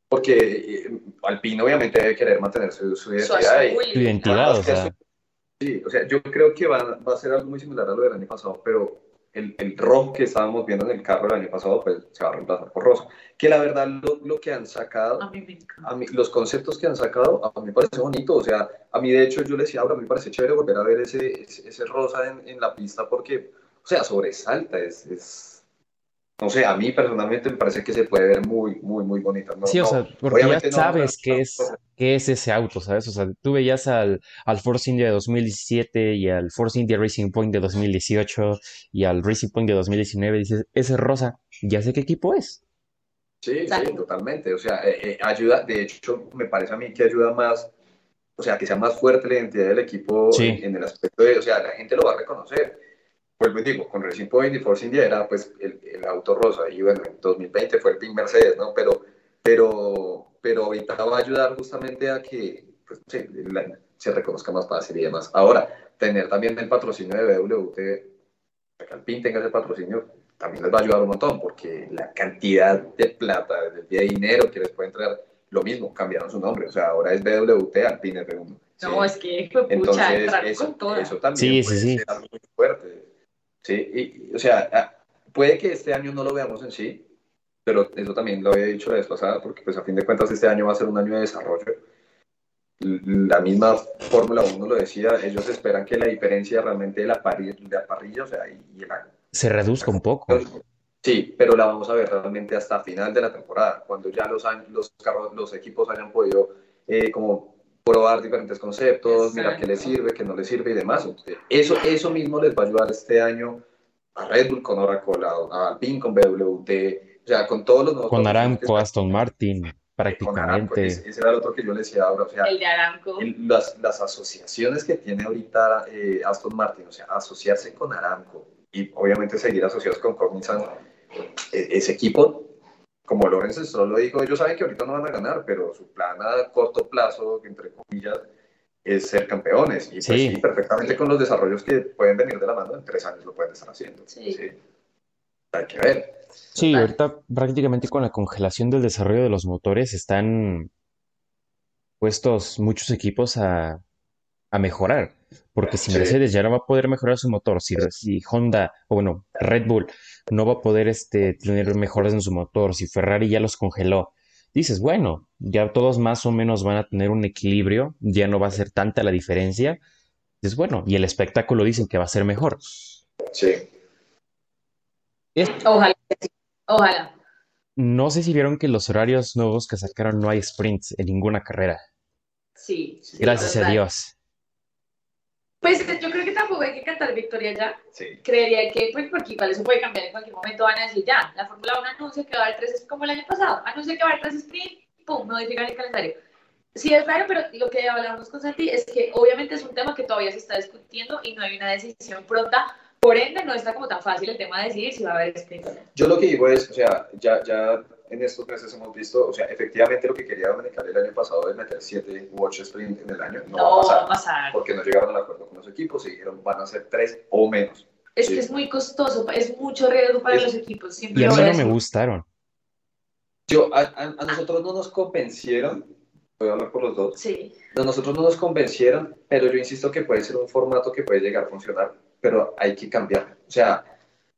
Porque eh, Alpine obviamente debe querer mantener su, su Su identidad. Tu identidad, o sea, Sí, o sea, yo creo que va, va a ser algo muy similar a lo del año pasado, pero el, el rojo que estábamos viendo en el carro el año pasado, pues se va a reemplazar por rosa. Que la verdad, lo, lo que han sacado, A mí me encanta. a mí, los conceptos que han sacado, a mí me parece bonito. O sea, a mí de hecho yo le decía, ahora me parece chévere volver a ver ese, ese, ese rosa en, en la pista porque, o sea, sobresalta, es, es, no sé, a mí personalmente me parece que se puede ver muy, muy, muy bonita. No, sí, o no, sea, porque ya sabes no, qué no, es, qué es ese auto, ¿sabes? O sea, tú veías al, al Force India de 2017 y al Force India Racing Point de 2018 y al Racing Point de 2019 y dices, ese rosa, ya sé qué equipo es. Sí, sí, totalmente. O sea, eh, eh, ayuda, de hecho, me parece a mí que ayuda más, o sea, que sea más fuerte la identidad del equipo Sí. en, en el aspecto de, o sea, la gente lo va a reconocer. Vuelvo y digo, con Racing Point y Force India era pues el, el auto rosa y bueno, en 2020 fue el Pink Mercedes, ¿no? Pero, pero, pero ahorita va a ayudar justamente a que pues, sí, la- se reconozca más fácil y demás. Ahora, tener también el patrocinio de BWT, que Alpine tenga ese patrocinio, también les va a ayudar un montón, porque la cantidad de plata, de, dinero que les puede entrar, lo mismo, cambiaron su nombre, o sea, ahora es BWT, Alpine es B1. No, es que fue pucha, Entonces, eso, con toda. eso también Sí, puede sí. ser muy fuerte. Sí, y, o sea, puede que este año no lo veamos en sí, pero eso también lo había dicho la vez pasada, porque pues a fin de cuentas este año va a ser un año de desarrollo. La misma Fórmula 1 lo decía, ellos esperan que la diferencia realmente de la parrilla, de la parrilla o sea, y, y la Se reduzca un poco. Sí, pero la vamos a ver realmente hasta final de la temporada, cuando ya los, años- los, carros, los equipos hayan podido eh, como probar diferentes conceptos, mirar qué les sirve, qué no les sirve y demás. Eso, eso mismo les va a ayudar este año a Red Bull con Oracle, a, a Alpine con BWT, o sea, con todos los nuevos Con Aramco, Aston Martin, con Aramco. prácticamente. Ese, ese era el otro que yo le decía ahora, o sea, El de Aramco. el- las, las asociaciones que tiene ahorita eh, Aston Martin, o sea, asociarse con Aramco y obviamente seguir asociados con Cognizant, eh, ese equipo, como Lorenz Stroll lo dijo, ellos saben que ahorita no van a ganar, pero su plan a corto plazo, entre comillas, es ser campeones. Y pues Sí. sí, perfectamente con los desarrollos que pueden venir de la mano, en tres años lo pueden estar haciendo. Sí. Hay que ver. Sí, ahorita prácticamente con la congelación del desarrollo de los motores están puestos muchos equipos a, a mejorar. Porque si Sí. Mercedes ya no va a poder mejorar su motor, si, si Honda, o bueno, Red Bull no va a poder este, tener mejoras en su motor, si Ferrari ya los congeló, dices, bueno, ya todos más o menos van a tener un equilibrio, ya no va a ser tanta la diferencia. Dices, bueno, y el espectáculo dicen que va a ser mejor. Sí. Ojalá. Ojalá. no sé si vieron que los horarios nuevos que sacaron no hay sprints en ninguna carrera. Sí. sí, Gracias a. Dios. Pues yo creo que tampoco hay que cantar victoria ya. Sí. Creería que, pues, porque igual eso puede cambiar en cualquier momento. Van a decir, ya, la Fórmula 1 anuncia que va a haber tres, como el año pasado, anuncia que va a haber tres sprint, pum, modifican el calendario. Sí, es raro, pero lo que hablábamos con Santi es que obviamente es un tema que todavía se está discutiendo y no hay una decisión pronta. Por ende, no está como tan fácil el tema de decidir si va a haber sprint o no. Yo lo que digo es, o sea, ya, ya en estos meses hemos visto, o sea, efectivamente lo que quería Dominical el año pasado de meter 7 u 8 sprint en el año no, No, va a pasar. va a pasar. porque no llegaron al acuerdo con los equipos y dijeron van a ser 3 o menos. Es Sí. que es muy costoso, es mucho riesgo para Es- los equipos. Siempre Y a mí no me gustaron. Yo, a, a- a nosotros no nos convencieron, voy a hablar por los dos, Sí, a nosotros no nos convencieron, pero yo insisto que puede ser un formato que puede llegar a funcionar, pero hay que cambiar. O sea,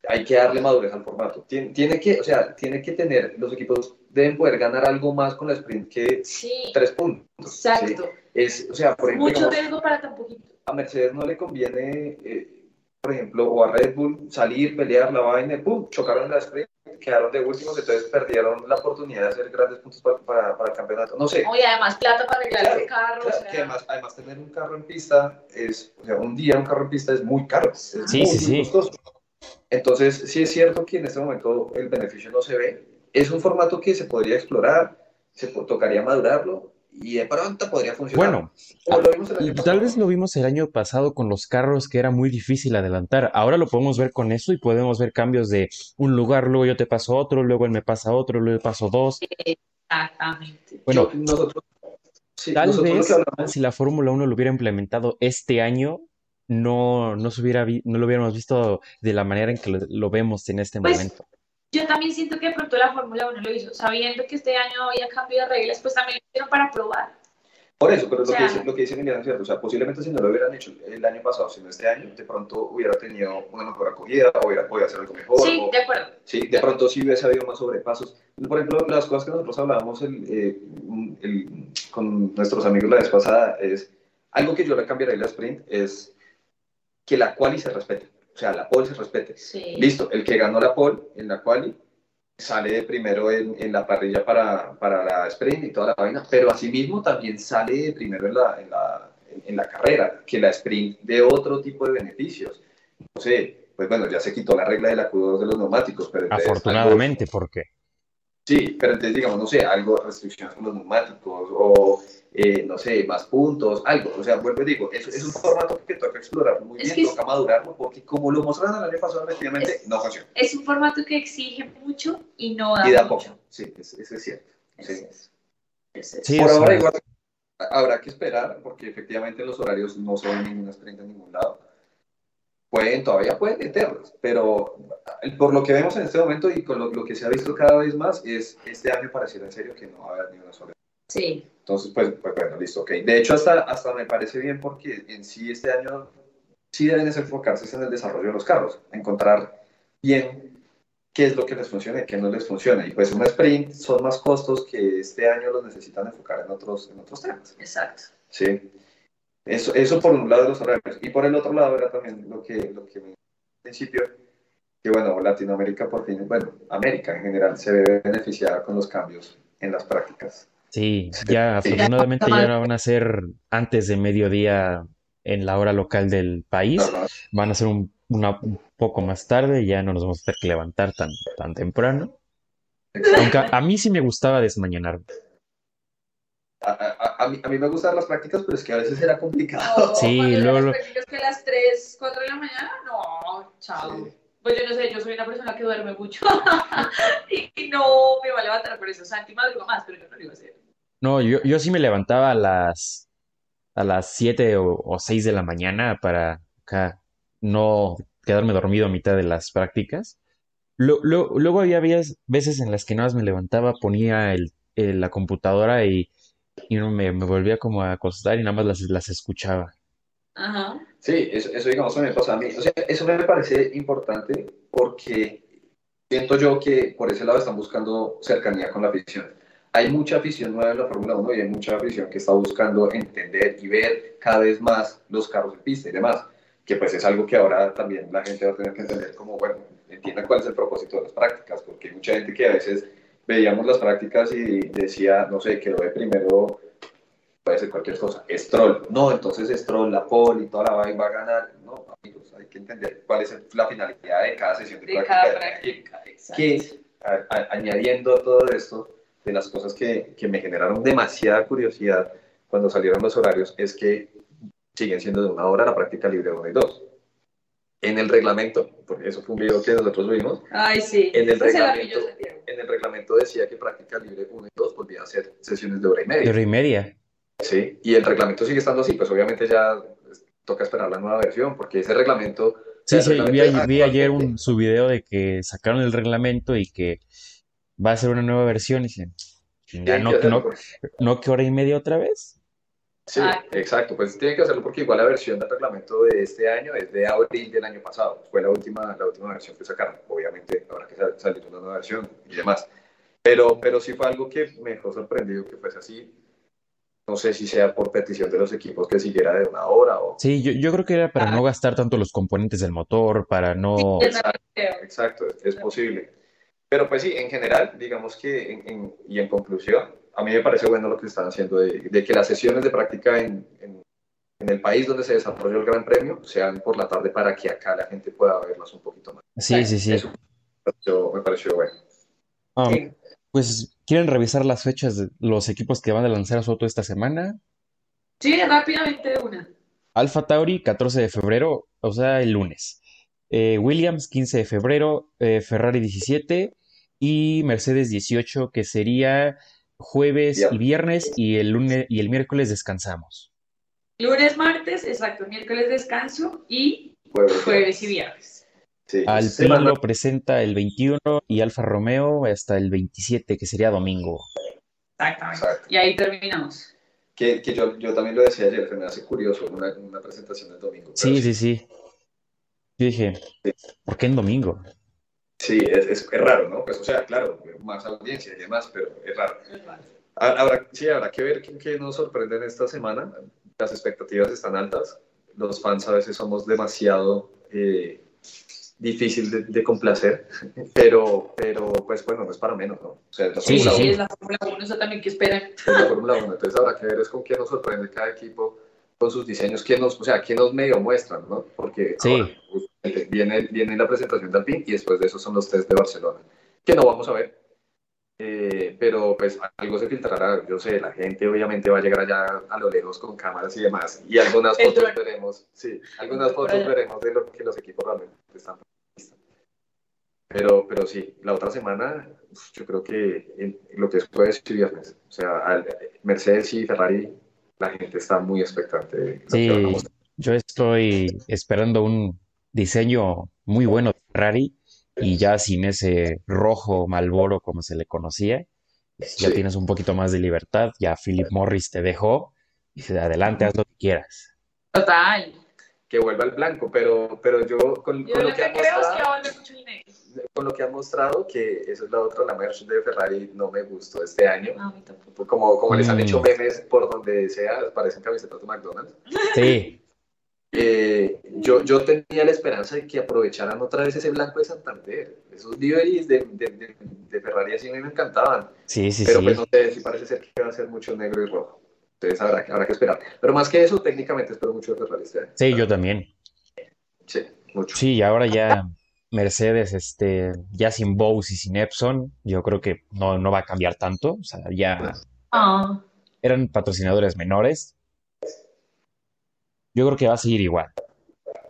hay que darle madurez al formato. Tiene, tiene que, o sea, tiene que tener, los equipos deben poder ganar algo más con la sprint que sí, tres puntos. ¿sí? exacto. Es, o sea, por ejemplo, Mucho riesgo para tan poquito. a Mercedes no le conviene, eh, por ejemplo, o a Red Bull salir, pelear la vaina, ¡pum! chocaron en la sprint, quedaron de últimos, entonces perdieron la oportunidad de hacer grandes puntos para, para, para el campeonato. No sé. Oye, además plata para arreglar Claro, ese carro. Claro, o sea, que además, además tener un carro en pista es, o sea, un día un carro en pista es muy caro, es Sí, muy, sí, muy sí. costoso. Entonces, sí es cierto que en este momento el beneficio no se ve. Es un formato que se podría explorar, se tocaría madurarlo y de pronto podría funcionar. Bueno, y tal pasado. vez lo vimos el año pasado con los carros que era muy difícil adelantar. Ahora lo podemos ver con eso y podemos ver cambios de un lugar, luego yo te paso otro, luego él me pasa otro, luego yo paso dos. Exactamente. Bueno, Yo- nosotros, sí, Tal nosotros vez si la Fórmula 1 lo hubiera implementado este año, no, no se hubiera vi- no lo hubiéramos visto de la manera en que lo, lo vemos en este Pues, momento. Yo también siento que de pronto la Fórmula 1 lo hizo, sabiendo que este año había cambio de reglas, pues también lo hicieron para probar. por eso, pero o lo, que sea- dice, lo que dice Emiliano es cierto, o sea, posiblemente si no lo hubieran hecho el año pasado, sino este año, de pronto hubiera tenido una mejor acogida, o hubiera podido hacer algo mejor, Sí, o- de acuerdo. Sí, de pronto sí hubiese habido más sobrepasos. Por ejemplo, las cosas que nosotros hablábamos el, eh, el- con nuestros amigos la vez pasada es algo que yo le cambiaría a la sprint es que la quali se respete. O sea, la pole se respete. Sí. Listo, el que ganó la pole en la quali sale de primero en, en la parrilla para, para la sprint y toda la vaina, pero asimismo también sale de primero en la, en, la, en- la carrera, que la sprint de otro tipo de beneficios. No sé, pues bueno, ya se quitó la regla de la Q2 de los neumáticos, pero Afortunadamente, porque Sí, pero entonces digamos, no sé, algo, restricciones con los neumáticos o, eh, no sé, más puntos, algo. O sea, vuelvo y digo, es, es un formato que toca explorar muy Es bien, es- toca madurarlo, porque como lo mostraron el año pasado, efectivamente, Es- no funciona. Es un formato que exige mucho y no da Y da mucho. poco. Sí, es- eso es cierto. Es Sí. Por ahora igual habrá que esperar, porque efectivamente los horarios no se ven ninguna sprint en ningún lado. Pueden, todavía pueden meterlos, pero por lo que vemos en este momento y con lo, lo que se ha visto cada vez más, es este año pareciera en serio que no va a haber ni una sola. Sí. Entonces, pues, pues bueno, listo, ok. De hecho, hasta, hasta me parece bien porque en sí este año sí deben enfocarse en el desarrollo de los carros, encontrar bien qué es lo que les funciona y qué no les funciona. Y pues un sprint son más costos que este año los necesitan enfocar en otros, en otros temas. Exacto. Sí. Eso, eso por un lado de los horarios. Y por el otro lado era también lo que, lo que me al principio, que bueno, Latinoamérica por fin, bueno, América en general se ve beneficiada con los cambios en las prácticas. sí, ya afortunadamente ya no van a ser antes de mediodía en la hora local del país, van a ser un, una- un poco más tarde, ya no nos vamos a tener que levantar tan, tan temprano. Aunque a, a mí sí me gustaba desmañanar. A, a- a mí, a mí me gustan las prácticas, pero es que a veces era complicado. No, Sí, luego lo- prácticas que a las 3, 4 de la mañana, no, chao. Sí. Pues yo no sé, yo soy una persona que duerme mucho y no me va a levantar por eso. Santi madruga más, pero yo no lo iba a hacer. No, yo, yo sí me levantaba a las a las 7 o, o 6 de la mañana para acá no quedarme dormido a mitad de las prácticas. Lo- lo- luego había veces en las que nada más me levantaba, ponía el, el- la computadora y, y no me, me volvía como a acostar y nada más las, las escuchaba. Ajá. Sí, eso, eso digamos me pasa a mí. O sea, eso me parece importante porque siento yo que por ese lado están buscando cercanía con la afición. Hay mucha afición nueva en la Fórmula 1 y hay mucha afición que está buscando entender y ver cada vez más los carros de pista y demás, que pues es algo que ahora también la gente va a tener que entender como, bueno, entiendan cuál es el propósito de las prácticas, porque hay mucha gente que a veces veíamos las prácticas y decía, no sé, quedó de primero puede ser cualquier cosa. Stroll, no, entonces Stroll, la pole y toda la vaina va a ganar. No, amigos, hay que entender cuál es la finalidad de cada sesión de, De práctica. cada práctica, que a- a- añadiendo a todo esto, de las cosas que, que me generaron demasiada curiosidad cuando salieron los horarios, es que siguen siendo de una hora la práctica libre 1 y 2. En el reglamento, porque eso fue un video que nosotros vimos, Ay, sí. En el reglamento. en el reglamento decía que práctica libre 1 y 2 volvían a ser sesiones de hora y De media. hora y media. Sí, y el reglamento sigue estando así, pues obviamente ya pues, toca esperar la nueva versión, porque ese reglamento... Sí, sí, vi, reglamento a- vi ayer un, su video de que sacaron el reglamento y que va a ser una nueva versión y dicen, ya no, no, por- no que hora y media otra vez. Sí, Exacto. exacto, pues tienen que hacerlo porque igual la versión del reglamento de este año es de abril del año pasado, fue la última, la última versión que sacaron, obviamente habrá que sal- salir una nueva versión y demás, pero, pero sí fue algo que me dejó sorprendido que fuese así, no sé si sea por petición de los equipos que siguiera de una hora o... Sí, yo, yo creo que era para no gastar tanto los componentes del motor, para no... Exacto, exacto, es posible. Pero pues sí, en general, digamos que, en- en- y en conclusión, a mí me parece bueno lo que están haciendo de, de que las sesiones de práctica en, en- en el país donde se desarrolló el Gran Premio sean por la tarde para que acá la gente pueda verlas un poquito más. Sí, sí, sí. Eso me pareció, me pareció bueno. Ah, Sí. pues, ¿quieren revisar las fechas de los equipos que van a lanzar a su auto esta semana? Sí, rápidamente de una. Alfa Tauri, 14 de febrero, o sea, el lunes. Eh, Williams, 15 de febrero. eh, Ferrari, 17. Y Mercedes, 18, que sería jueves y viernes. Y el lunes y el miércoles descansamos. Lunes, martes, exacto, miércoles descanso y Jueves, jueves y viernes. Sí. Lo presenta el 21 y Alfa Romeo hasta el 27, que sería domingo. Exactamente. Exacto. Y ahí terminamos. Que, que yo, yo también lo decía ayer, se me hace curioso una, una presentación el domingo. Sí, sí, sí. Yo dije, ¿por qué en domingo? Sí, es, es, es raro, ¿no? Pues, o sea, claro, más audiencia y demás, pero es raro. Ha- Habrá, sí, habrá que ver qué, qué nos sorprende en esta semana. Las expectativas están altas. Los fans a veces somos demasiado eh, difícil de, de complacer, pero, pero pues bueno, no es para menos, ¿no? O sea, es la Sí, Sí, sí, es la Fórmula 1, eso también que esperan. es la Fórmula 1. Entonces habrá que ver es con quién nos sorprende cada equipo con sus diseños, quién nos, o sea, quién nos medio muestran, ¿no? Porque Sí. ahora, viene, viene la presentación de Alpine y después de eso son los test de Barcelona, que no vamos a ver. Eh, pero pues algo se filtrará, yo sé, la gente obviamente va a llegar allá a lo lejos con cámaras y demás, y algunas fotos veremos, sí, algunas fotos allá. veremos de lo que los equipos realmente están. Pero, pero sí, la otra semana, yo creo que en lo que es jueves y viernes, o sea, Mercedes y Ferrari, la gente está muy expectante Sí, yo estoy esperando un diseño muy bueno de Ferrari y ya sin ese rojo Malboro como se le conocía, pues ya Sí. tienes un poquito más de libertad. Ya Philip Morris te dejó y dice, adelante, haz lo que quieras. Total. que vuelva al blanco, pero, pero yo con, Yo con lo que ha creo es que mostrado, va a valer mucho dinero. con lo que han mostrado, que eso es la otra, la merch de Ferrari no me gustó este año. No, a mí tampoco. Como, como les han Mm. hecho memes por donde sea, parecen camisetas de McDonald's. Sí, Eh, yo, yo tenía la esperanza de que aprovecharan otra vez ese blanco de Santander. Esos liveries de, de, de, de Ferrari así a mí me encantaban. sí, sí, pero sí. pues no sé, si parece ser que va a ser mucho negro y rojo. Entonces habrá, que- habrá que esperar. Pero más que eso, técnicamente espero mucho de Ferrari este año. Sí, yo también. Sí, mucho. Sí, y ahora ya Mercedes, este, ya sin Bowes y sin Epson, yo creo que no, no va a cambiar tanto. O sea, ya Ah, eran patrocinadores menores. Yo creo que va a seguir igual.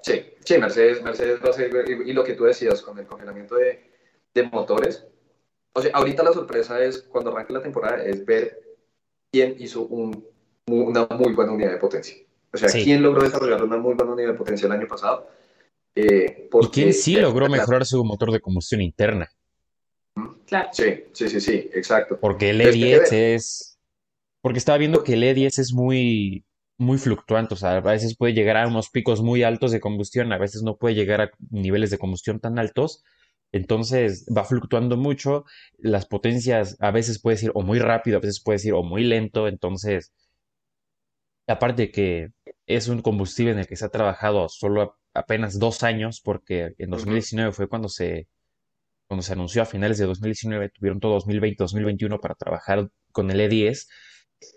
Sí, sí, Mercedes, Mercedes va a ser, y, y lo que tú decías con el congelamiento de, de motores, o sea, ahorita la sorpresa es, cuando arranque la temporada, es ver quién hizo un- una muy buena unidad de potencia. O sea, Sí. quién logró desarrollar una muy buena unidad de potencia el año pasado. Eh, Y quién sí logró mejorar su motor de combustión interna. claro. Sí, sí, sí, sí, exacto. Porque el Es que E10 debe- es. Porque estaba viendo que el E10 es muy, muy fluctuante. O sea, a veces puede llegar a unos picos muy altos de combustión, a veces no puede llegar a niveles de combustión tan altos. Entonces va fluctuando mucho. Las potencias a veces puede ir o muy rápido, a veces puede ir o muy lento. Entonces, aparte de que es un combustible en el que se ha trabajado solo apenas dos años, porque en 2019 fue cuando se, cuando se anunció a finales de 2019, tuvieron todo 2020, 2021 para trabajar con el E10.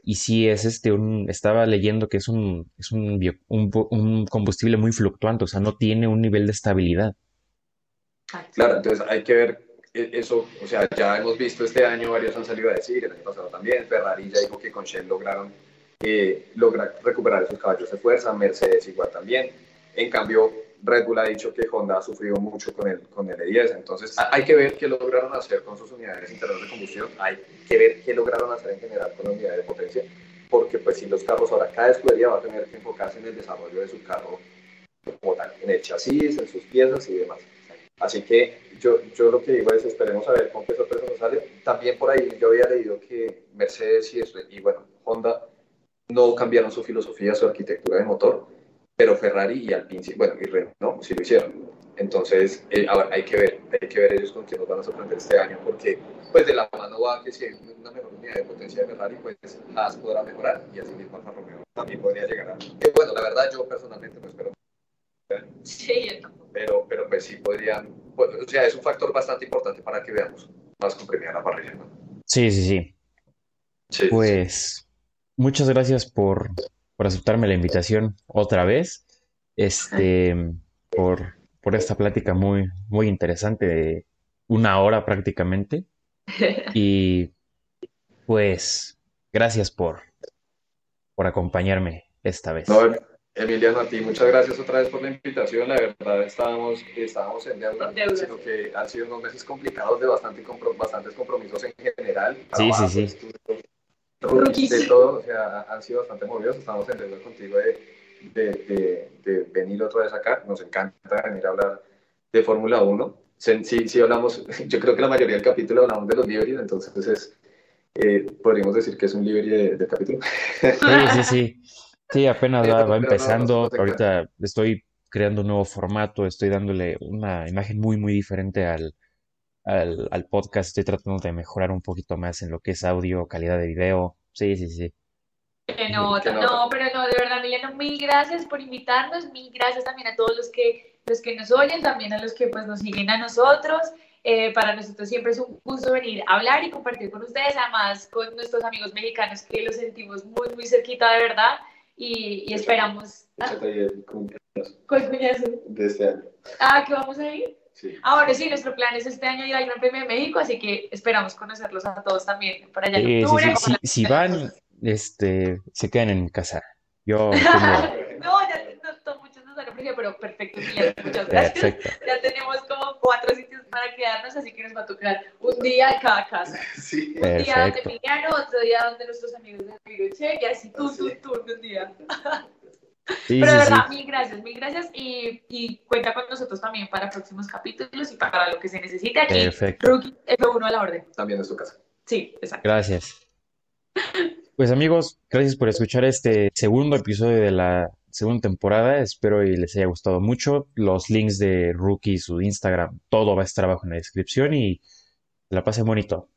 Y sí es este un, estaba leyendo que es un, es un, bio- un, combustible muy fluctuante, o sea, no tiene un nivel de estabilidad. Claro, entonces hay que ver eh, eso, o sea, ya hemos visto este año, varios han salido a decir, el año pasado también, Ferrari ya dijo que con Shell lograron eh, lograr recuperar esos caballos de fuerza, Mercedes igual también, en cambio Red Bull ha dicho que Honda ha sufrido mucho con el, con el E10, entonces ha- hay que ver qué lograron hacer con sus unidades internas de combustión, hay que ver qué lograron hacer en general con la unidad de potencia, porque pues si los carros ahora, cada escudería va a tener que enfocarse en el desarrollo de su carro como tal, en el chasis, en sus piezas y demás. Así que yo, yo lo que digo es esperemos a ver con qué sorpresa nos sale. También por ahí yo había leído que Mercedes y, eso- y bueno, Honda no cambiaron su filosofía, su arquitectura de motor, pero Ferrari y Alpine, bueno, y Renault sí lo hicieron. Entonces, eh, ahora hay que ver, hay que ver ellos con quién nos van a sorprender este año, porque pues de la mano va que si hay una mejor unidad de potencia de Ferrari, pues Haas podrá mejorar y así mismo Alfa Romeo también podría llegar a... Eh, bueno, la verdad yo personalmente no espero. Sí, pero, pero pues sí podrían, pues, o sea, es un factor bastante importante para que veamos más comprimida la parrilla. ¿no? Sí, sí, sí. Sí, Pues muchas gracias por, por aceptarme la invitación otra vez. Este, por, por esta plática muy, muy interesante de una hora prácticamente. Y pues gracias por, por acompañarme esta vez. No, Emiliano, a ti muchas gracias otra vez por la invitación. La verdad, estábamos, estábamos en deuda, sino que han sido unos meses complicados de bastante compro- bastantes compromisos en general. Sí, trabajo, sí, sí. estudio, Rookies. De todo, o sea, han sido bastante movidos. Estamos en deuda contigo de, de, de, de venir otra vez acá. Nos encanta venir a hablar de Fórmula 1. Sí, sí, sí hablamos, yo creo que la mayoría del capítulo hablamos de los liveries, entonces es, eh, podríamos decir que es un livery de, de capítulo. Sí, sí, sí. Sí, apenas va, va empezando. Ahorita estoy creando un nuevo formato, estoy dándole una imagen muy, muy diferente al, al, al podcast. Estoy tratando de mejorar un poquito más en lo que es audio, calidad de video. Sí, sí, sí. Que Que nota. no, pero no, de verdad, Emiliano, mil gracias por invitarnos, mil gracias también a todos los que, los que nos oyen, también a los que pues nos siguen a nosotros. Eh, para nosotros siempre es un gusto venir a hablar y compartir con ustedes, además con nuestros amigos mexicanos que los sentimos muy, muy cerquita de verdad y, y esperamos. Ah, cumpleaños ¿cuál cuñazo? de este año. Ah, que vamos a ir. Sí. Ah, bueno, sí, nuestro plan es este año ir al Gran Premio de México, así que esperamos conocerlos a todos también para allá en Sí, sí, octubre. sí. Si, van, este, se quedan en mi casa. Yo tengo... no, ya no, no, muchos nos han ofrecido, pero perfecto, Miguel, muchas gracias. Perfecto. Ya tenemos como cuatro sitios para quedarnos, así que nos va a tocar un día en cada casa. Sí. Un día donde. Emiliano, otro día donde nuestros amigos de Viroche, y así tú, tú, tú, un día. Sí, Pero de sí, sí. verdad, mil gracias, mil gracias y, y cuenta con nosotros también para próximos capítulos y para lo que se necesite aquí. Perfecto. Rookie F1 a la orden. También es tu casa. Sí, exacto. Gracias. Pues amigos, gracias por escuchar este segundo episodio de la segunda temporada. Espero y les haya gustado mucho. Los links de Rookie, su Instagram, todo va a estar abajo en la descripción y la pasen bonito.